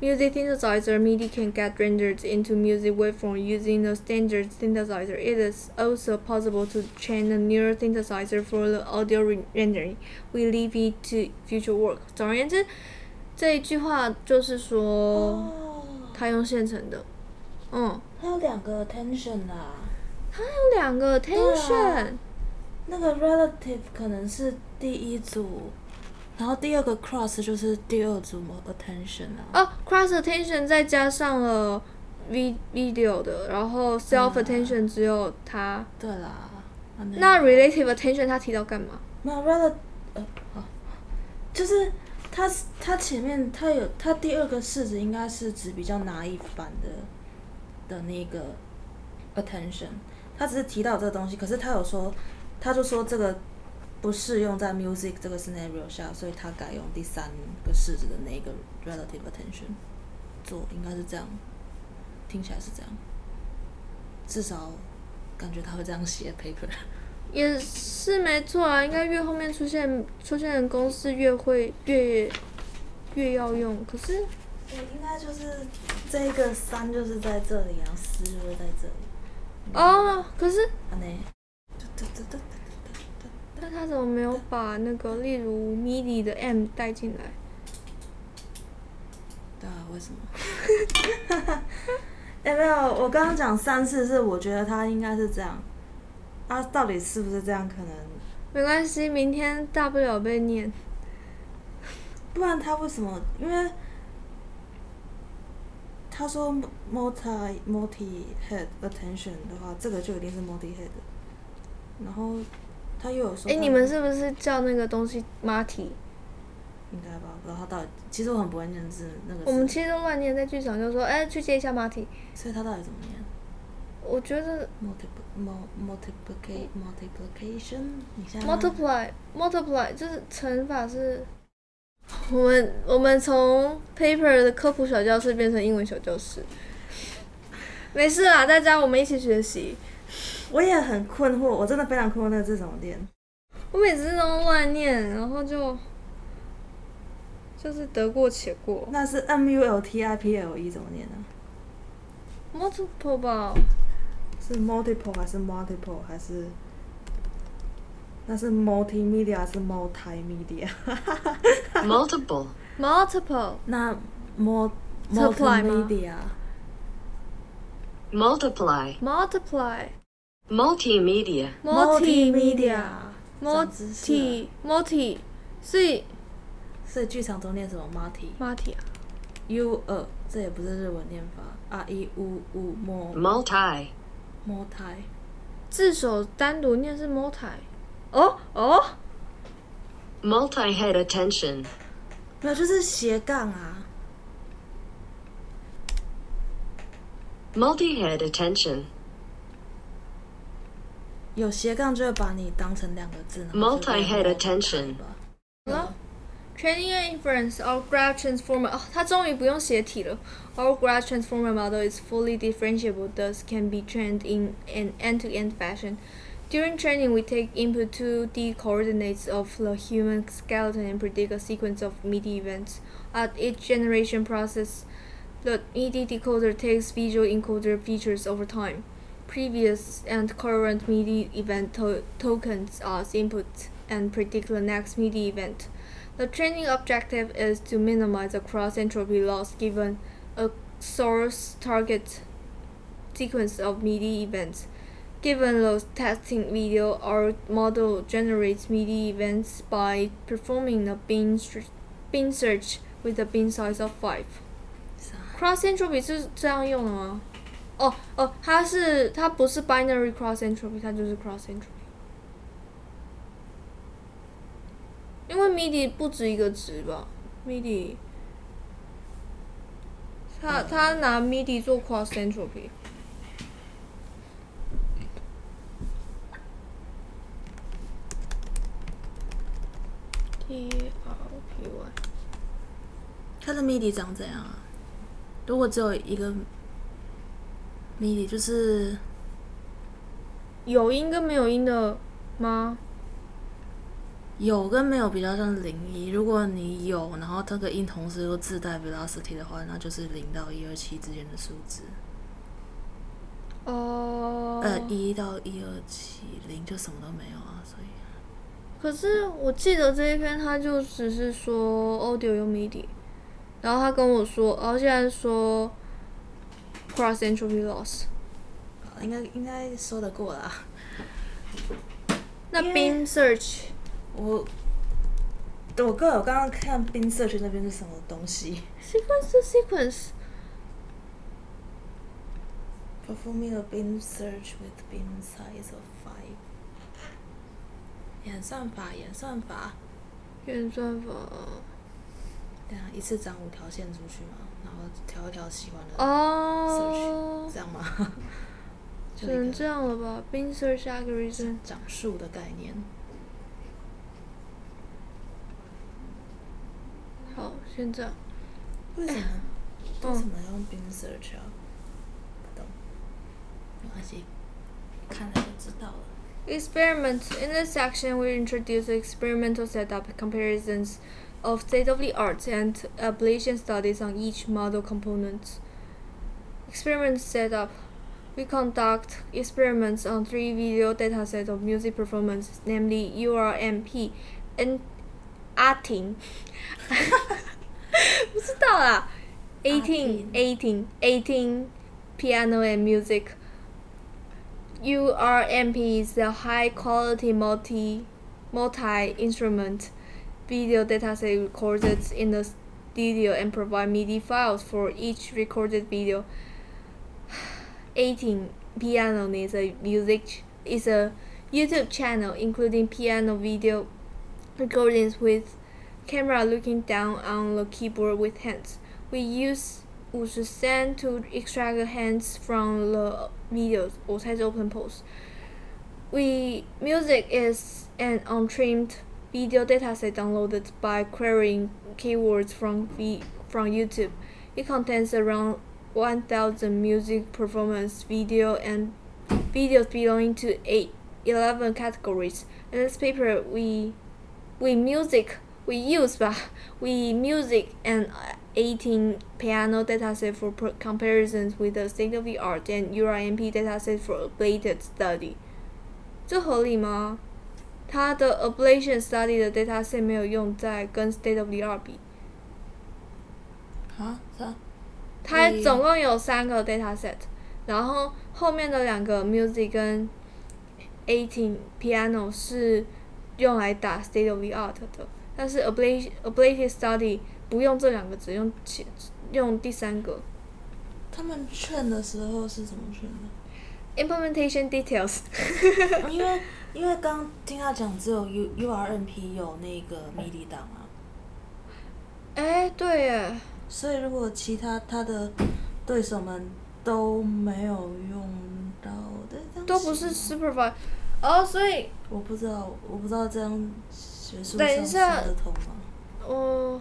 Music synthesizer MIDI can get rendered into music waveform using a standard synthesizer. It is also possible to train a neural synthesizer for the audio re- rendering. We leave it to future work. 总而言之，这一句话就是说，哦，他用现成的，嗯。它有两个 attention 啊，有两个 tension，、那个 relative 可能是第一组， 然后第二个 cross 就是第二组 attention 啊。哦，cross attention 再加上了 v video 的，然后 self attention 只有它。对啦，啊那 relative attention 他提到干嘛？没有 relative，呃，好，就是他他前面他有他第二个式子应该是指比较拿一版的的那个 attention，他只是提到这个东西，可是他有说，他就说这个不适用在 music 这个 scenario 下，所以他改用第三个式子的那个 relative attention 做，应该是这样，听起来是这样，至少感觉他会这样写 paper。[LAUGHS] 也是没错啊，应该越后面出现出现的公式越会越越要用。可是我应该就是这个三就是在这里，然后四就会在这里。哦，可是啊呢，那他怎么没有把那个例如 MIDI 的 M 带进来？对啊，为什么？[LAUGHS] 哎、没有，我刚刚讲三次是我觉得他应该是这样，啊，到底是不是这样？可能没关系，明天大不了被念。[LAUGHS] 不然他为什么？因为他说 multi multi head attention 的话，这个就一定是 multi head。然后他又有说，哎、你们是不是叫那个东西 Marty？应该吧？不知道他到底，其实我很不会念字，那个我们其实都乱念，在剧场就说，哎、去接一下 Marty。所以他到底怎么念我觉得？multiple mul multiplicate multiplication，你现在 multiply multiply 就是乘法是。我们我们从 paper 的科普小教室变成英文小教室，没事啦，大家我们一起学习。我也很困惑，我真的非常困惑那个字怎么念。我每次都乱念，然后就就是得过且过。那是 M U L T I P L E 怎么念呢？multiple 吧，是 multiple 还是 multiple 还是？那是 multimedia 还是 multimedia？multiple, multiple 那 mul Supply 吗 multimedia multiply, multiply multimedia, multimedia 长知识了 multi multi，所以所以剧场中念什么 multi？multi 啊，U 二，这也不是日文念法，R 一 U U 莫 multi, 莫胎，字首单独念是 multi。哦哦，multi-head attention, 没有就是斜杠啊。multi-head attention, 有斜杠就会把你当成两个字，然后就变 Multi-head multi attention 吧。好了。Training and inference, our graph transformer 哦，它终于不用斜体了。Our graph transformer model is fully differentiable, thus can be trained in an end-to-end fashion. During training, we take input 2D coordinates of the human skeleton and predict a sequence of MIDI events. At each generation process, the MIDI decoder takes visual encoder features over time. Previous and current MIDI event to- tokens as input and predict the next MIDI event. The training objective is to minimize the cross entropy loss given a source target sequence of MIDI events. Given the testing video, our model generates MIDI events by performing a bin, str- bin search with a bin size of 5. 啥 Cross entropy 是这样用的吗？ 哦哦，它是它不是 binary cross entropy，它就是 cross entropy。因为 MIDI 不止一个值吧，MIDI，他他拿 MIDI 做 cross entropy。T R P。它的 MIDI 长怎样啊？如果只有一个 MIDI，就是有音跟没有音的吗？有跟没有比较像零一。如果你有，然后这个音同时又自带 velocity 的话，那就是零到一二七之间的数字。哦、呃，一到一二七，零就什么都没有啊，所以可是我记得这一篇他就只是说 audio 用 MIDI，然后他跟我说，然后现在说 cross entropy loss。呃应该应该说得过啦。那因为 beam search 我我哥我刚刚看 bin search 那边是什么东西 sequence to sequence，？Performing a beam search with beam size of five。演算法，演算法，演算法对啊，一次长五条线出去嘛，然后调一条喜欢的哦 search，、，这样吗？只就一个能这样了吧？beam [LAUGHS] search algorithm 长数的概念。好，先这样。为什么？嗯为什么要用 beam search 啊？不懂，没关系，看了就知道了。 Experiment. In this section, we introduce experimental setup comparisons of state-of-the-art and ablation studies on each model component. Experiment setup. We conduct experiments on three video datasets of music performance, namely URMP and ATIN. [LAUGHS] 不知道啦。18, 18, 18 piano and music. URMP is a high quality multi multi instrument video dataset recorded in the studio and provide MIDI files for each recorded video. [SIGHS] 18 Piano is a music is a YouTube channel including piano video recordings with camera looking down on the keyboard with hands. We use 53 to extract the hands from the videos or size open pose. We music is an untrimmed video dataset downloaded by querying keywords from v, from YouTube. It contains around 1,000 music performance video and videos belonging to eight, 11 categories. In this paper, we we music we use吧 [LAUGHS] we music and 18 piano dataset for pro- comparisons with the state of the art and URMP dataset for ablated study. 这合理吗？ 它的 ablation study 的 dataset 没有用在跟 state of the art 比，啊，啥？它嗯总共有三个 dataset，然后后面的两个 music 跟 eighteen piano 是用来打 state of the art 的，但是 ablative study 不用这两个，只用其用第三个他们劝的时候是怎么劝的？Implementation details。因为因为刚听他讲，只有 U U R N P 有那个 MIDI 档啊，哎，对耶，所以如果其他他的对手们都没有用到的，都不是 supervised。哦，所以我不知道，我不知道这样学术等上说得通吗？哦，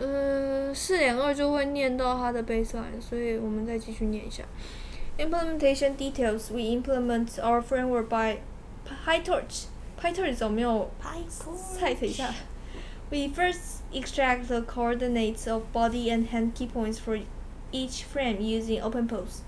呃，四点二就会念到他的 baseline，所以我们再继续念一下。Implementation details. We implement our framework by PyTorch. PyTorch 有没有拍 cite 一下？We first extract the coordinates of body and hand key points for each frame using OpenPose.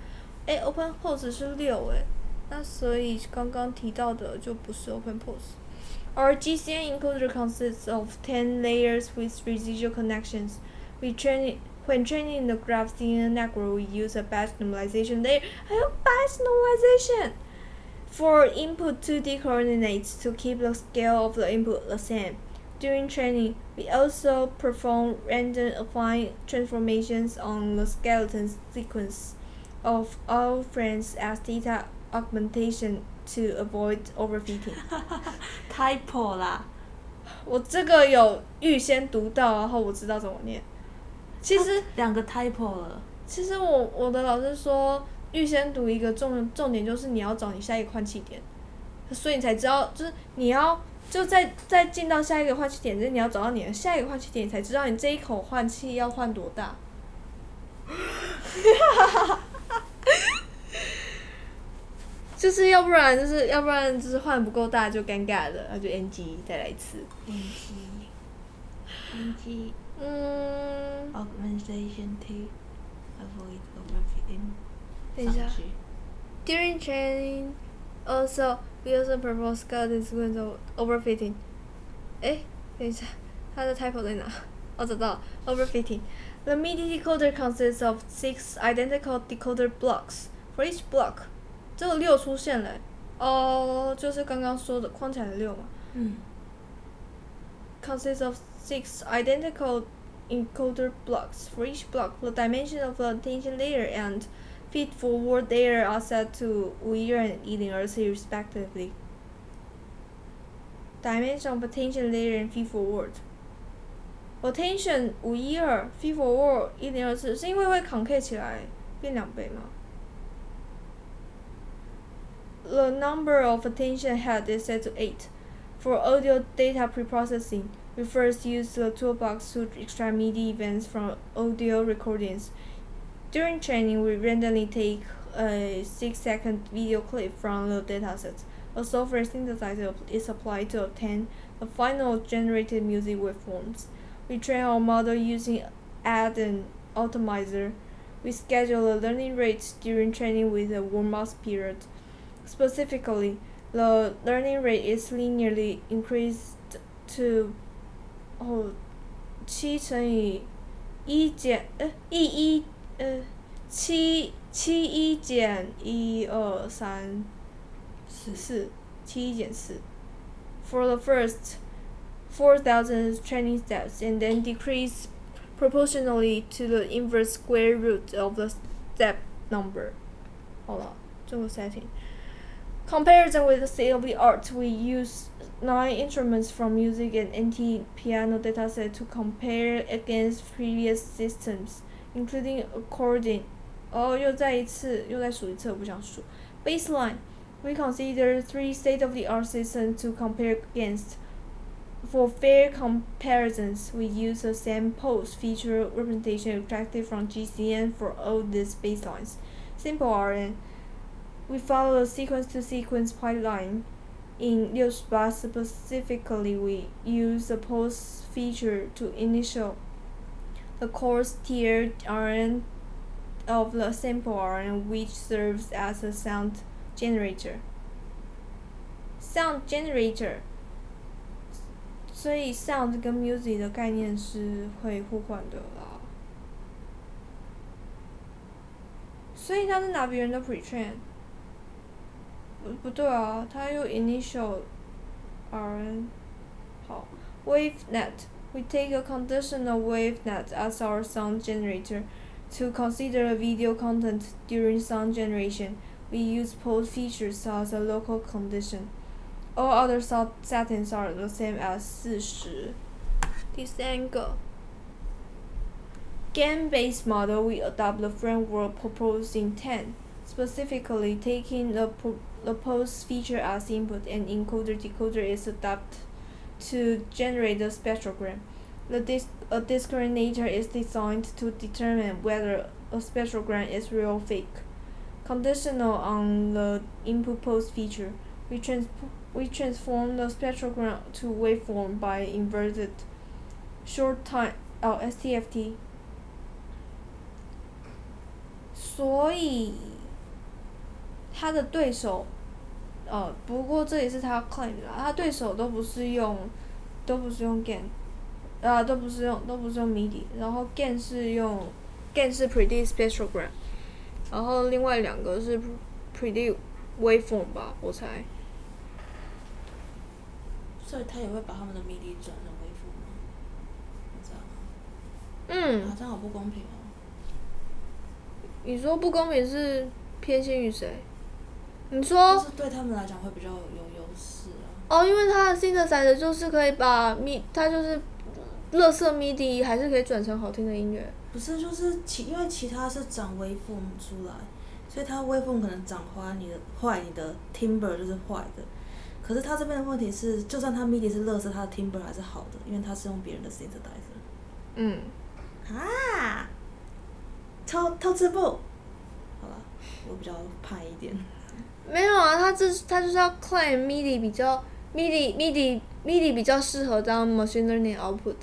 哎，OpenPose 是六哎，那所以刚刚提到的就不是 OpenPose。Our GCN encoder consists of 10 layers with residual connections. We train when training the graph CNN network, we use a batch normalization layer. 还有 batch normalization for input 2D coordinates to keep the scale of the input the same. During training, we also perform random affine transformations on the skeleton sequence of all frames as data augmentation to avoid overfitting. [LAUGHS] typo 啦，我这个有预先读到，然后我知道怎么念。 其实，两个 typo 了，其实我我的老师说，预先读一个重重点就是你要找你下一个换气点，所以你才知道，就是你要就在在进到下一个换气点之前，你要找到你的下一个换气点，你才知道你这一口换气要换多大。[LAUGHS] 就是要不然就是要不然就是换不够大就尴尬了，那就 NG 再来一次。NG NG 嗯， augmentation to avoid overfitting。等一下上去 During training, also we also perform skeleton [LAUGHS] sequence of overfitting. 哎，等一下，它的 typo 在哪？[LAUGHS] 我找到了 overfitting. The MIDI decoder consists of six identical decoder blocks. For each block，这个六出现了。哦，就是刚刚说的框起来的六嘛。嗯 consists of six identical encoder blocks. For each block, the dimension of the attention layer and feed forward layer are set to 五一二 and 一零二四 respectively. Dimension of attention layer and feed forward. Attention 五一二，feed forward 一零二四，是因为会 concave 起来变两倍吗？The number of attention head is set to eight. For audio data preprocessing, we first use the toolbox to extract MIDI events from audio recordings. During training, we randomly take a 6 second video clip from the dataset. A software synthesizer is applied to obtain the final generated music waveforms. We train our model using add and optimizer. We schedule the learning rate during training with a warm-up period. Specifically, the learning rate is linearly increased to 哦，七乘以一减呃一一呃七七一减一二三是四七一减四。For the first four thousand training steps, and then decrease proportionally to the inverse square root of the step number. 好了，这个 setting. Comparison with the state of the art, we use nine instruments from music and NT piano dataset to compare against previous systems, including accordion. 哦，又再一次，又再数一次，我不想数。Baseline, we consider three state-of-the-art systems to compare against. For fair comparisons, we use the same pose feature representation extracted from GCN for all these baselines. Simple RN. We follow a sequence to sequence pipeline. In 68 specifically, we use the pose feature to initial the coarse tier RN of the sample RN, which serves as a sound generator. Sound generator. 所以 sound 跟 music 的概念是会互换的啦。所以他是拿别人的 pretrain。 不不对啊，他用 initial R N。好， WaveNet. We take a conditional WaveNet as our sound generator. To consider video content during sound generation, we use pose features as a local condition. All other sound settings are the same as 四十。第三个 GAN-based model, we adopt the framework proposed in 10, specifically taking the, po- the pose feature as input and encoder-decoder is adapted to generate the spectrogram. The dis- a discriminator is designed to determine whether a spectrogram is real or fake. Conditional on the input pose feature, we, trans- we transform the spectrogram to waveform by inverted short time oh STFT. 所以他的对手， 呃，不过这也是他 claim 的啦，他对手都不是用，都不是用 GAN，啊，都不是用都不是用 MIDI，然后 GAN 是用 GAN 是 predict spectrogram，然后另外两个是 predict waveform 吧，我猜。所以他也会把他们的 MIDI 转成微幅吗？这样吗？嗯啊，，这样好不公平哦。你说不公平是偏心于谁？你就说是对他们来讲会比较有优势啊。哦，因为它的 synthesizer 就是可以把 mi，它就是乐色 MIDI 还是可以转成好听的音乐。不是，就是其因为其他是长 waveform 出来，所以它 waveform 可能长花，你的坏，你的 timbre 就是坏的。可是它这边的问题是，就算它 MIDI 是乐色，它的 timbre 还是好的，因为它是用别人的 synthesizer。嗯，啊，偷偷吃布。好了，我比较怕一点。没有啊，他这他就是要 claim MIDI 比较 MIDI MIDI MIDI 比较适合当 machine learning output。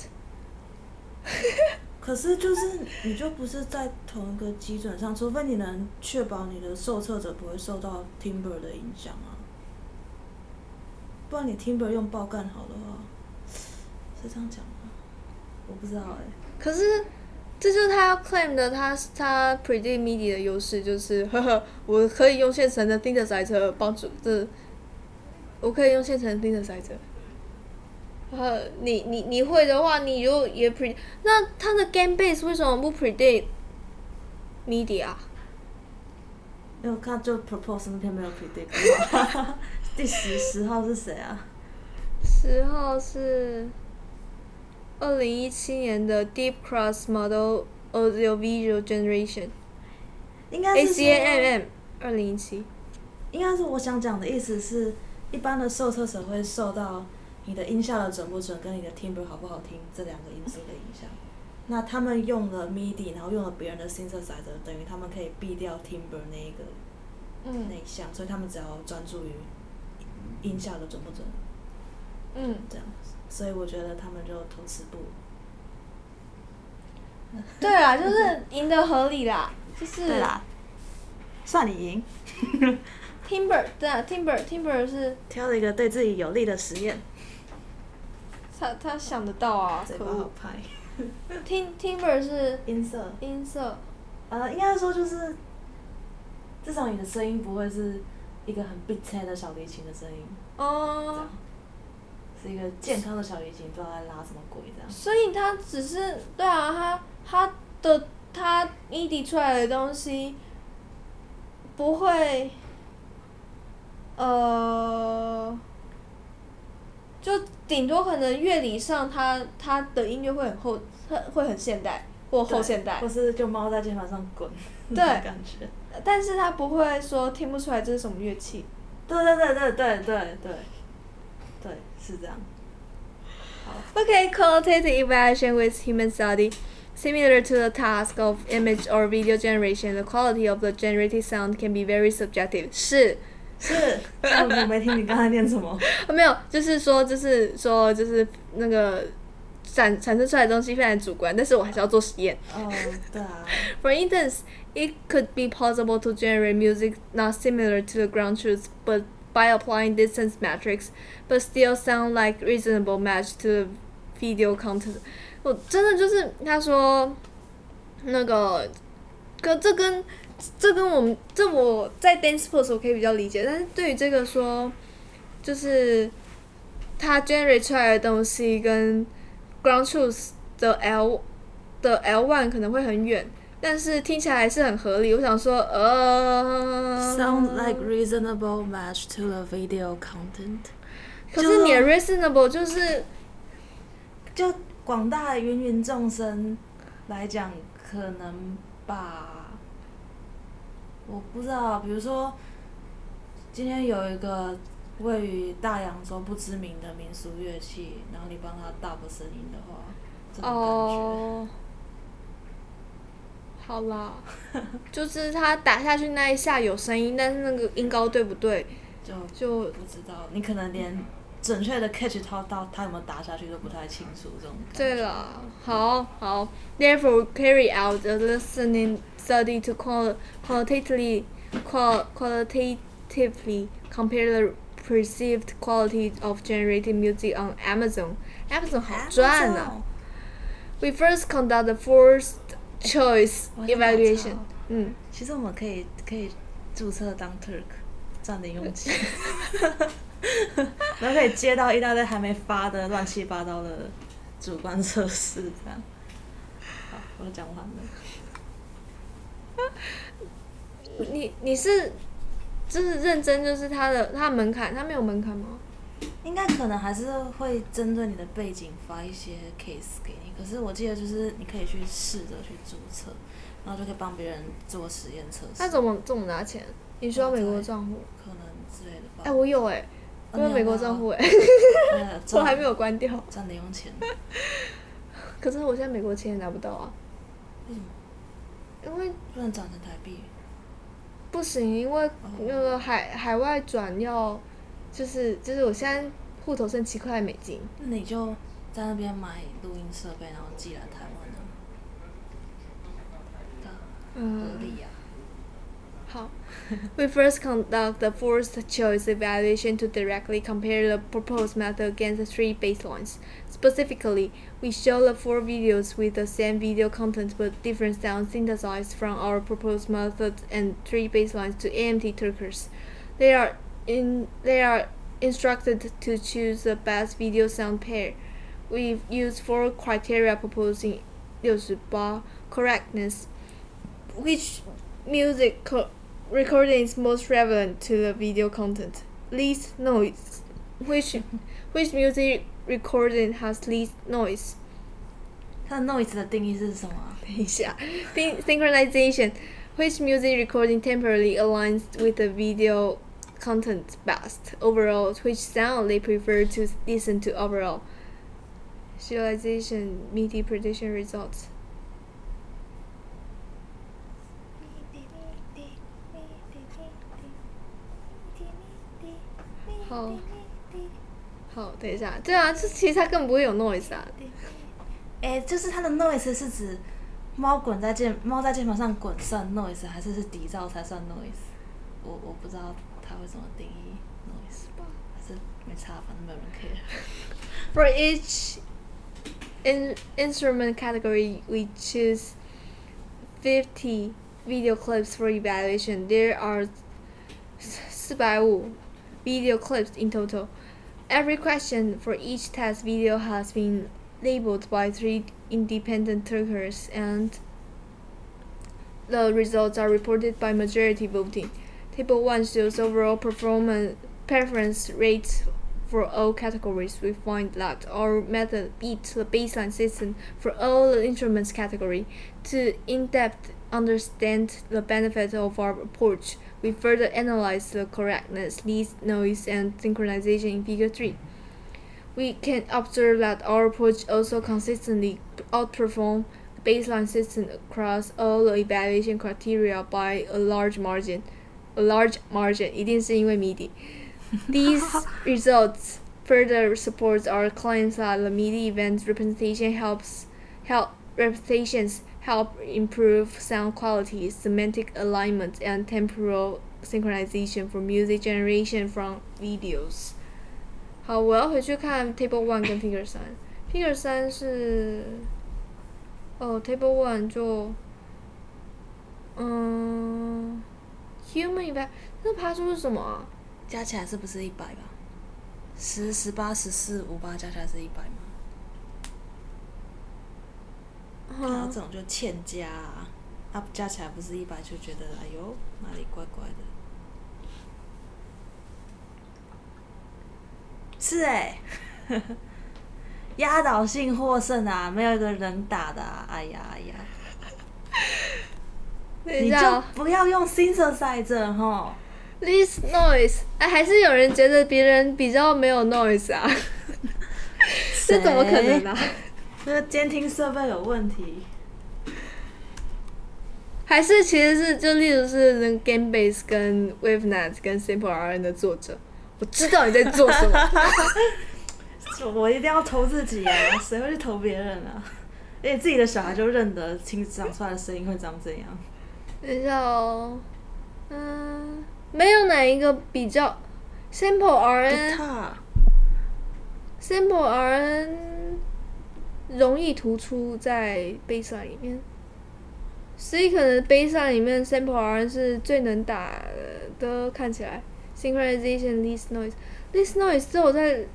[LAUGHS] 可是就是你就不是在同一个基准上，除非你能确保你的受测者不会受到 timbre 的影响啊。不然你 timbre 用爆干好的话，是这样讲吗？我不知道哎、可是这就是他要 claim 的，他他 predict MIDI 的优势就是，呵呵，我可以用现成的 synthesizer 帮助这，我可以用现成的 synthesizer。呃，你你你会的话，你就也 predict，那他的 game base 为什么不 predict MIDI 啊？因为我看就 propose 那篇没有 predict 第十十号是谁啊？十号是二零一七年的 Deep Cross Model Audio Visual Generation 应该是说 ACAMM 二零一七。应该是我想讲的意思是，一般的受测者会受到你的音效的准不准跟你的 timbre 好不好听这两个因素的影响。那他们用了 MIDI，然后用了别人的 synthesizer，等于他们可以避掉 timbre 那一个嗯那一项，所以他们只要专注于音效的准不准嗯。这样。所以我觉得他们就偷吃不。[LAUGHS] 对啦，就是赢得合理啦，就是对啦，算你赢，[LAUGHS] Timber 对啊，Timber Timber 是挑了一个对自己有利的实验，他他想得到啊，嘴可恶。巴好拍。Tim Timber 是音色，音色，呃，应该说就是，至少你的声音不会是一个很 big 的小提琴的声音，这哦样，是一个健康的小提琴，不知道在拉什么鬼这样。所以他只是对啊，他他的他 MIDI 出来的东西不会，呃，就顶多可能乐理上他他的音乐会很后，会会很现代或后现代或，是就猫在键盘上滚，[LAUGHS] 对那种感觉。但是他不会说听不出来这是什么乐器。对对对对对对对，对是这样。 Okay, qualitative evaluation with human study. Similar to the task of image or video generation, the quality of the generated sound can be very subjective. 是，是，我我没听你刚才念什么。没有，就是说，就是说，就是那个产产生出来的东西非常主观，但是我还是要做实验。哦，对啊， For [LAUGHS] instance, it could be possible to generate music not similar to the ground truth, but by applying distance metrics, but still sound like reasonable match to the video content. 我真的就是他说那个，跟这跟这跟我们这我在 dance pose 我可以比较理解，但是对于这个说，就是它 generate 出来的东西跟 ground truth 的 L 的 L one 可能会很远，但是听起来还是很合理。我想说，呃 Sounds like reasonable match to the video content。可是你的 reasonable 就是就广大芸芸众生来讲，可能吧，我不知道。比如说，今天有一个位于大洋洲不知名的民俗乐器，然后你帮他 dub 声音的话，这种感觉。哦，好啦，就是它打下去那一下有声音，但是那个音高对不对？就就不知道，你可能连准确的 [LAUGHS] catch 到到它有没有打下去都不太清楚，这种感觉。对了，好好，therefore carry out a listening study to qual qualitatively qual qualitatively compare the perceived quality of generated music on Amazon. Amazon 好赚啊！We first conduct the first choice evaluation。嗯，其实我们可以可以注册当 Turk，赚点佣金，[LAUGHS] 然后可以接到一大堆还没发的乱七八糟的主观测试，这样。好，我讲完了。你你是就是认真，就是它的它的门槛，它没有门槛吗？应该可能还是会针对你的背景发一些 case 给你，可是我记得就是你可以去试着去注册，然后就可以帮别人做实验测试。那怎么怎么拿钱？你需要美国账户？可能之类的吧。哎、我有哎、我有美国账户哎、[LAUGHS] 呃 [LAUGHS] 我还没有关掉。赚零用钱。[LAUGHS] 可是我现在美国钱也拿不到啊，为什么因为不能转成台币？不行，因为那个海海外转要，就是就是我现在户头剩七块美金，那你就在那边买录音设备，然后寄来台湾啊。对啊合嗯，理啊。好。We first conduct the forced choice evaluation to directly compare the proposed method against the three baselines. Specifically, we show the four videos with the same video content but different sounds synthesized from our proposed method and three baselines to AMT Turkers. They are in they are instructed to choose the best video sound pair. We've used four criteria proposing 68 correctness, which music co- recording is most relevant to the video content. Least noise, which which music recording has least noise. 它的 noise 的定义是什么啊？等一下，Syn- synchronization, which music recording temporarily aligns with the video content best. Overall, which sound they prefer to listen to overall. Serialization, MIDI prediction results. 好，好，等一下，对啊，这其实它更不会有 noise 啊。哎、就是它的 noise 是指猫滚在键猫在键盘上滚算 noise，还是是底噪才算 noise？我我不知道它会怎么定义 noise 吧，还是没差，反正没有人 care。For each in instrument category, we choose 50 video clips for evaluation. There are 450 video clips in total. Every question for each test video has been labeled by three independent takers and the results are reported by majority voting. Table 1 shows overall performance preference rates for all categories. We find that our method beats the baseline system for all the instruments category. To in-depth understand the benefit of our approach, we further analyze the correctness, least noise, and synchronization in Figure 3. We can observe that our approach also consistently outperforms baseline system across all the evaluation criteria by a large margin. A large margin, 一定是因为 MIDI. These results further supports our claims that the MIDI event representation helps help representations help improve sound quality, semantic alignment, and temporal synchronization for music generation from videos. 好，我要回去看 Table One 跟 Figure 三。Figure 三是，哦，Table One 就，嗯，Human event，那爬出是什么啊？ 加起来是不是一百吧？十、十八、十四、五八加起来是一百吗？看到嗯这种就欠加啊，啊加起来不是一百，就觉得哎呦哪里怪怪的。是哎、[LAUGHS] 压倒性获胜啊，没有一个人打的、啊，哎呀哎呀，[LAUGHS] 你就不要用 synthesizer 哈。，this noise，哎，还是有人觉得别人比较没有 noise 啊？[LAUGHS] 这怎么可能啊？这个监听设备有问题。还是其实是就例如是那个 GameBase 跟 WaveNet 跟 Simple RN 的作者，我知道你在做什么。[LAUGHS] 我一定要投自己啊！谁会去投别人啊？而且自己的小孩就认得清长出来的声音会长怎样。等一下哦，嗯，没有哪一个比较 Simple RN 他 Simple RN 容易突出在 baseline 里面，所以可能 baseline 里面 Simple RN 是最能打的，看起来 synchronization least noise least noise 只有在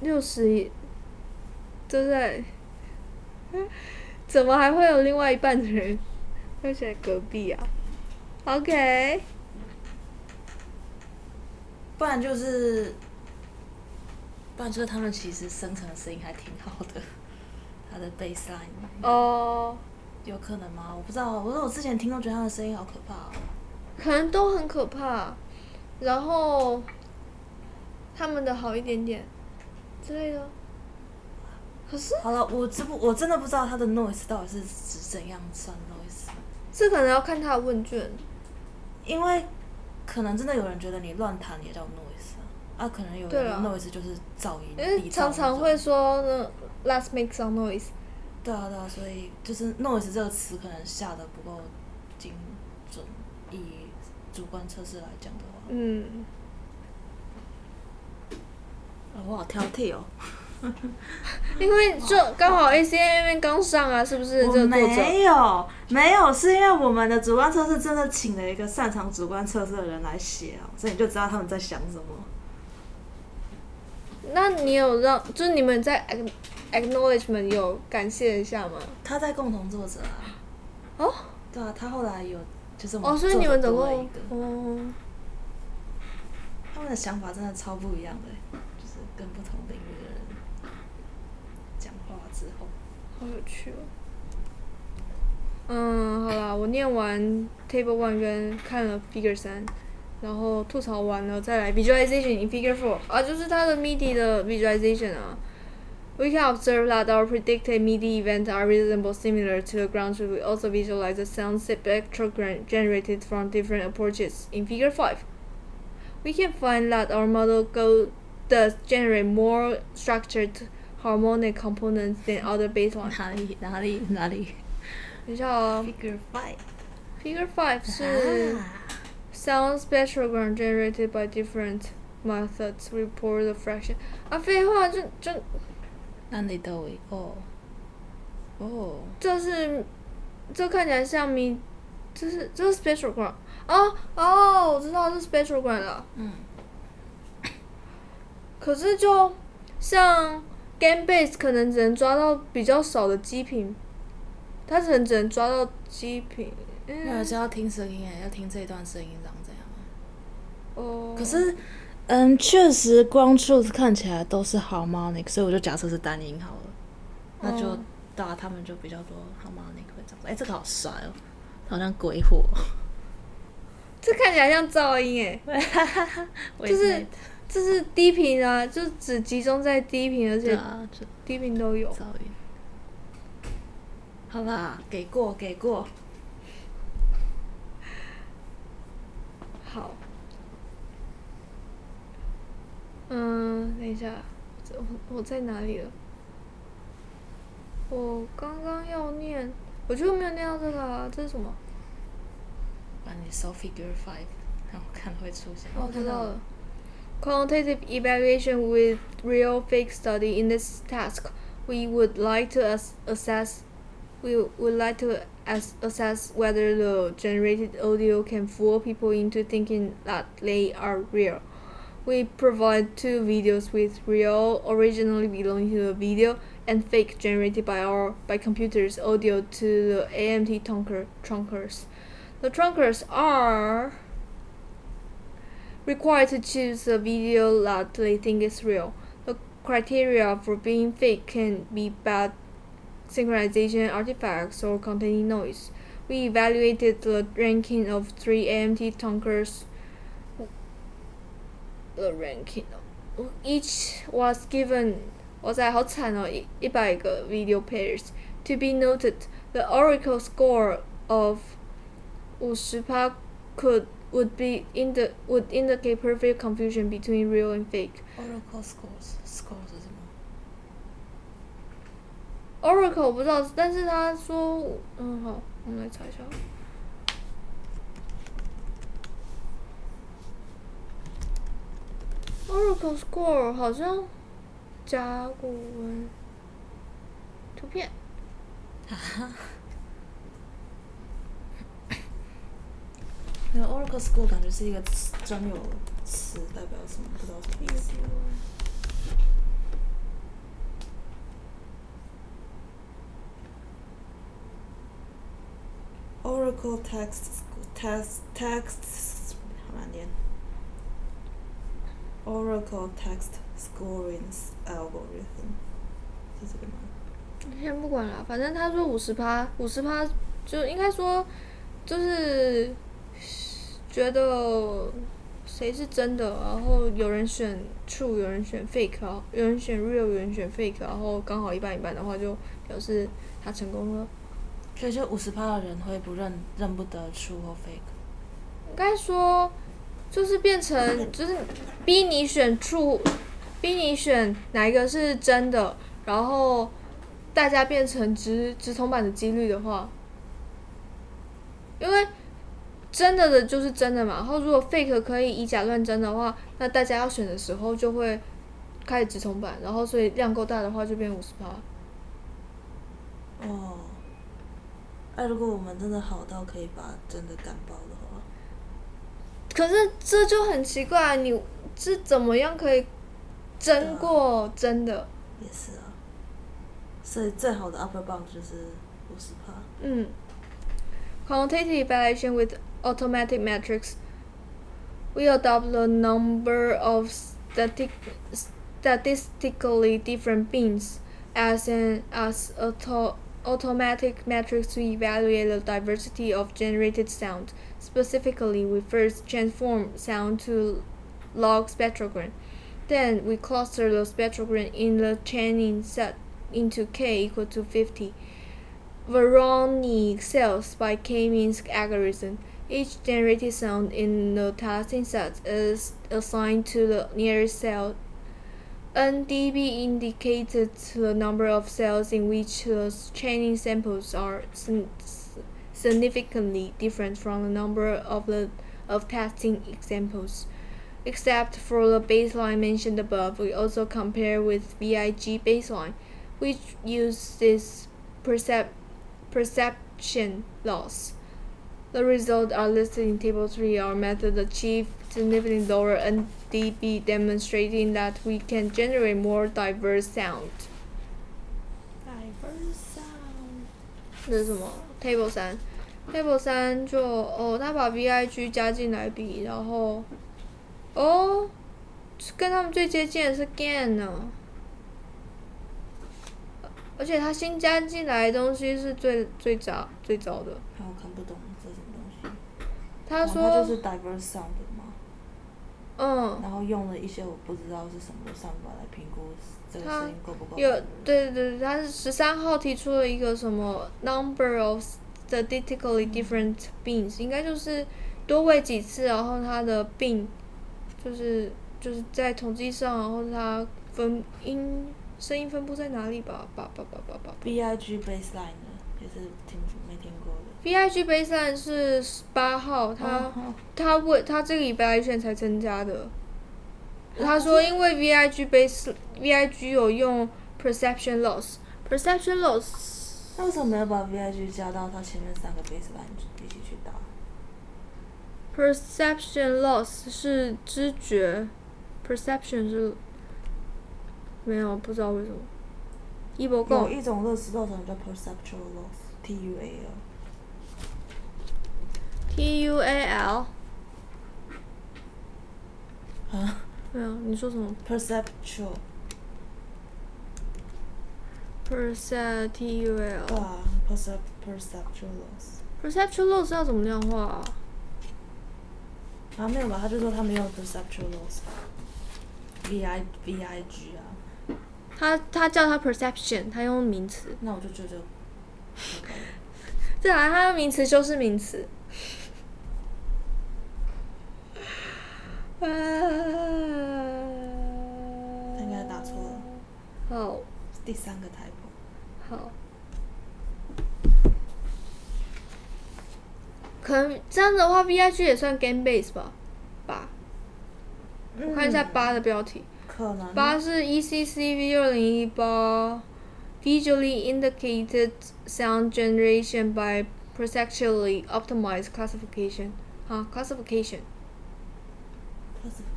六十，都在，怎么还会有另外一半的人会在隔壁啊？OK，不然就是，不然就是他们其实生成的声音还挺好的，他的 baseline 哦、有可能吗？我不知道，我说我之前听都觉得他的声音好可怕、哦。可能都很可怕，然后他们的好一点点之类的。可是好了，我这不我真的不知道他的 noise 到底是指怎样算 noise，这可能要看他的问卷。因为可能真的有人觉得你乱弹也叫 noise 啊，啊，可能有人 noise 就是噪音，常常会说呢，let's make some noise。对啊，对啊，所以就是 noise 这个词可能下的不够精准，以主观测试来讲的话，嗯，啊我好挑剔哦。[LAUGHS] 因为就刚好 A C A 那边刚上啊，是不是？这我个没有，没有，是因为我们的主观测试真的请了一个擅长主观测试的人来写啊，所以你就知道他们在想什么。那你有让，就是你们在 ac- acknowledgement 有感谢一下吗？他在共同作者啊，哦对啊，他后来有就是我们哦，所以你们总共哦，他们的想法真的超不一样的，就是跟不同领好有趣哦。嗯，好啦，我念完 Table One 跟看了 Figure 三，然后吐槽完了再来 Visualization in Figure Four 啊，就是它的 MIDI 的 Visualization 啊。We can observe that our predicted MIDI events are reasonably similar to the ground truth. We also visualize the sound spectrogram generated from different approaches in Figure 5. We can find that our model go does generate more structured harmonic components than other baselines. 哪里哪里哪里等一下哦 figure five ，Figure Five 是啊 sound spectrogram generated by different methods report the fraction。啊，废话，就就哪里都有哦哦，这是这看起来像咪，这是这是 spectrogram。哦哦，我知道是 spectrogram 了。嗯，可是就像 Game Base 可能只能抓到比较少的基品，它可能只能抓到基频。那还是要听声音哎，要听这一段声音长怎样。哦，可是，嗯，确实光 truth 看起来都是 harmonic，所以我就假设是单音好了，那就哦。对啊，他们就比较多 harmonic 会长。哎、这个好帅哦，好像鬼火，这看起来像噪音诶，[LAUGHS] 就是这是低频啊，就只集中在低频，而且低频都有。好啦，给过给过。好，嗯，等一下，我我在哪里了？我刚刚要念，我就没有念到这个啊，这是什么？把你搜 figure five，让我看会出现。哦，我知道了。Quantitative evaluation with real fake study. In this task, we would like to as- assess we would like to as- assess whether the generated audio can fool people into thinking that they are real. We provide two videos with real, originally belonging to the video, and fake generated by our by computers audio to the AMT trunker, trunkers. The trunkers are required to choose a video that they think is real. The criteria for being fake can be bad synchronization artifacts or containing noise. We evaluated the ranking of three AMT trunkers. The ranking each was given 哇塞，好惨哦！一一百个 video pairs. To be noted, the Oracle score of 五十趴 could would be in the would indicate perfect confusion between real and fake. Oracle scores scores 是什么？ Oracle 我不知道，但是他说，嗯，好，我们来查一下。Oracle score 好像甲骨文图片， [LAUGHS] 那个 Oracle School 感觉是一个词专有词，代表什么？不知道什么意思。Oracle text text text 好难念。Oracle text scoring algorithm 是这个吗？先不管了，反正他说五十趴，五十趴就应该说就是觉得谁是真的，然后有人选 true，有人选 fake，然后有人选 real，有人选 fake，然后刚好一半一半的话，就表示他成功了。所以就五十趴的人会不认认不得 true 或 fake。应该说就是变成 [LAUGHS] 就是逼你选 true，逼你选哪一个是真的，然后大家变成直直通版的几率的话，因为真的的就是真的嘛，然后如果 fake 可以以假乱真的话，那大家要选的时候就会开始直通版，然后所以量够大的话就变五十趴。哦。哎、如果我们真的好到可以把真的干爆的话，可是这就很奇怪，你是怎么样可以真过真的？也是啊。所以最好的 upper bound 就是五十趴。嗯，quantitative evaluation with automatic metrics. We adopt the number of static, statistically different beans as an as auto, automatic metrics to evaluate the diversity of generated sound. Specifically, we first transform sound to log spectrogram. Then we cluster the spectrogram in the chaining set into k equal to 50. Voronoi cells by k-means algorithm. Each generated sound in the testing set is assigned to the nearest cell. NDB indicated the number of cells in which the training samples are significantly different from the number of the of testing examples. Except for the baseline mentioned above, we also compare with VIG baseline, which uses percep- perception loss. The results are listed in Table 3. Our method achieved significantly lower NDB, demonstrating that we can generate more diverse sound. Diverse sound。这是什么？Table 三，Table 三就哦，他把 VIG 加进来比，然后哦，跟他们最接近的是 GAN 呢，而且他新加进来的东西是最最早最早的。看我看不懂这是什么东西。 他说，哦它就是 diverse sound 嘛，嗯，然后用了一些我不知道是什么的算法来评估这个声音够不够有。对对对，他是十三号提出了一个什么 number of statistically different beans，应该就是多喂几次，然后它的病就是就是在统计上，然后它分音声音分布在哪里吧，吧吧吧吧吧。BIG baseline 的也是听没听过的。VIG baseline 是十八号，他哦他为他这个 evaluation 才增加的。他说，因为 VIG base VIG 有用 perception loss，perception loss 那为什么没有把 VIG 加到它前面三个 baseline 一起去打？perception loss 是知觉 perception 是没有，不知道为什么。一波有一种热石豆虫叫 perceptual loss，T U A L。T U A L 啊没有，你说什么，perceptual，？percep T U A 对 L 啊，percept perceptual loss。perceptual loss 要怎么量化啊？啊，没有吧？他就说他没有 perceptual loss，V I V I G 啊，他他叫它 perception，他用名词。那我就觉得，对啊，他用名词修饰名词。他应该打错了，好第三个 typo。好，可能这样的话，V I G 也算 game base 吧？吧，我看一下八的标题。可能八是 E ECCV 二零一八，visually indicated sound generation by perceptually optimized classification。啊，classification。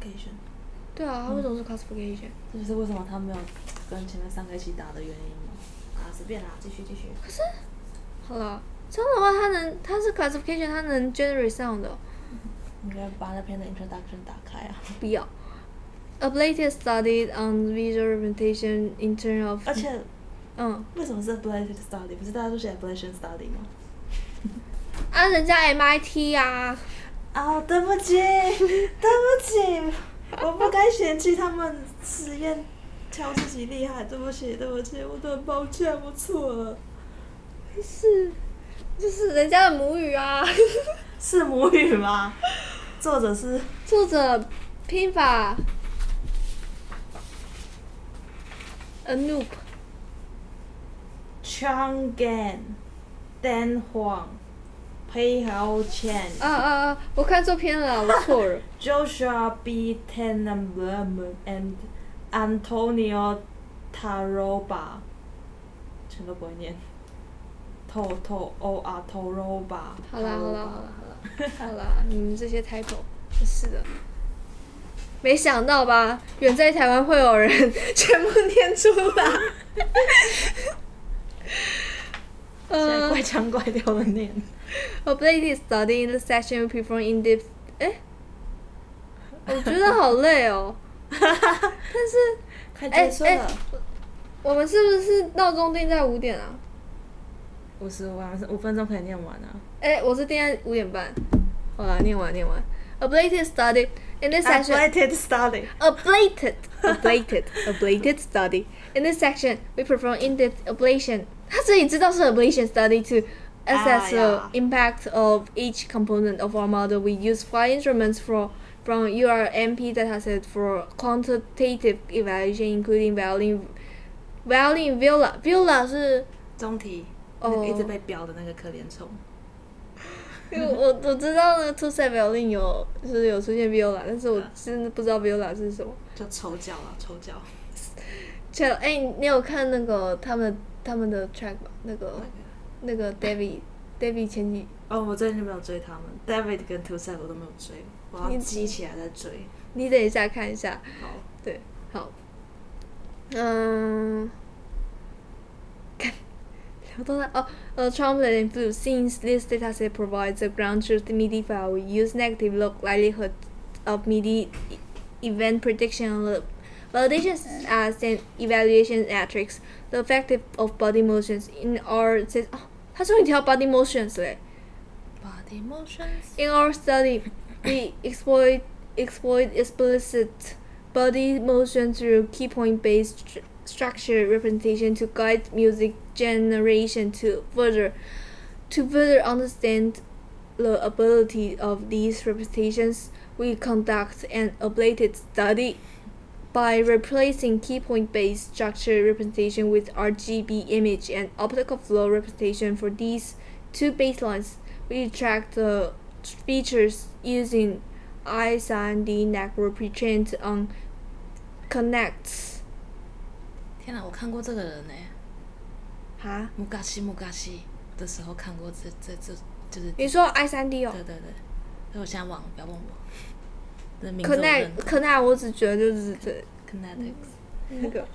classification，对啊，他为什么是 classification？这就是为什么他没有跟前面三个一起打的原因嘛。啊，随便啦，继续继续。可是好了，这样的话，他能，他是 classification，他能 generate sound 的。你应该把那篇的 introduction 打开啊。不要。Ablative studied on visual representation in terms of，而且嗯，为什么是 ablative study？不是大家都写 ablation study 吗？啊，人家 MIT 啊，啊，对不起，[LAUGHS] 对不起，我不该嫌弃他们实验挑自己厉害，对不起，对不起，我都很抱歉，我错了。是，就是人家的母语啊。[LAUGHS] 是母语吗？作者是作者拼法，Anoop，Chang Gan、Dan Huang、裴豪 Chen、啊啊啊！我看错片了啊，我错了。[LAUGHS] Joshua B. Tenenbaum and Antonio Taroba，全都不会念。头头 O R Toroba。好啦好啦好啦好啦好啦，[LAUGHS] 你们这些真是的。没想到吧，远在台湾会有人全部念出来。[LAUGHS] 怪腔怪调的念。A bladed study in the section we perform in depth。哎，我觉得好累哦。但是快哎哎结束了。我们是不是闹钟定在五点啊？五十五万，五分钟可以念完啊。哎，我是定在五点半。好啦，念完念完。A bladed [LAUGHS] study in this section. Ablated study。 [LAUGHS] ablated, ablated, ablated study. In this section, we perform in-depth ablation. 他自己知道是 ablation study to assess the Ah, yeah. impact of each component of our model. We use five instruments for from URMP dataset for quantitative evaluation, including violin, violin, viola. Viola 是中题，哦那个一直被标的那个可怜虫。因为我我知道那个 [LAUGHS] two set violin 有就是有出现 viola，但是我真的不知道 viola 是什么。就抽脚啊，抽脚。切，哎、你有看那个他们他们的 [LAUGHS] track 吗？那个 那个 David David 前几，哦，我最近就没有追他们，David 跟 Two Set 我都没有追，我要你记起来再追。你等一下看一下。好，对，好，嗯，看聊到哪？哦，呃，trumpet and flute. Since this dataset provides a ground truth MIDI file, we use negative log likelihood of MIDI e- event prediction and the validation as an evaluation metrics. The effective of body motions in our sys- 哦， 他终于提到 body motions 嘞。 Body motions。 In our study, we exploit exploit explicit body motion through key point based stru- structure representation to guide music generation to further to further understand the ability of these representations. We conduct an ablated study by replacing key point based structure representation with RGB image and optical flow representation for these two baselines. We track the features using I3D network pre-trained on connects. 天哪，我看过这个人呢，哈？木嘎西木嘎西的时候看过这这这就是。你说 I3D 哦对？对对，所以我现在忘了，不要问我。 的名字我 connect 认得 connect，我只觉得就是这 Kinetics。那个。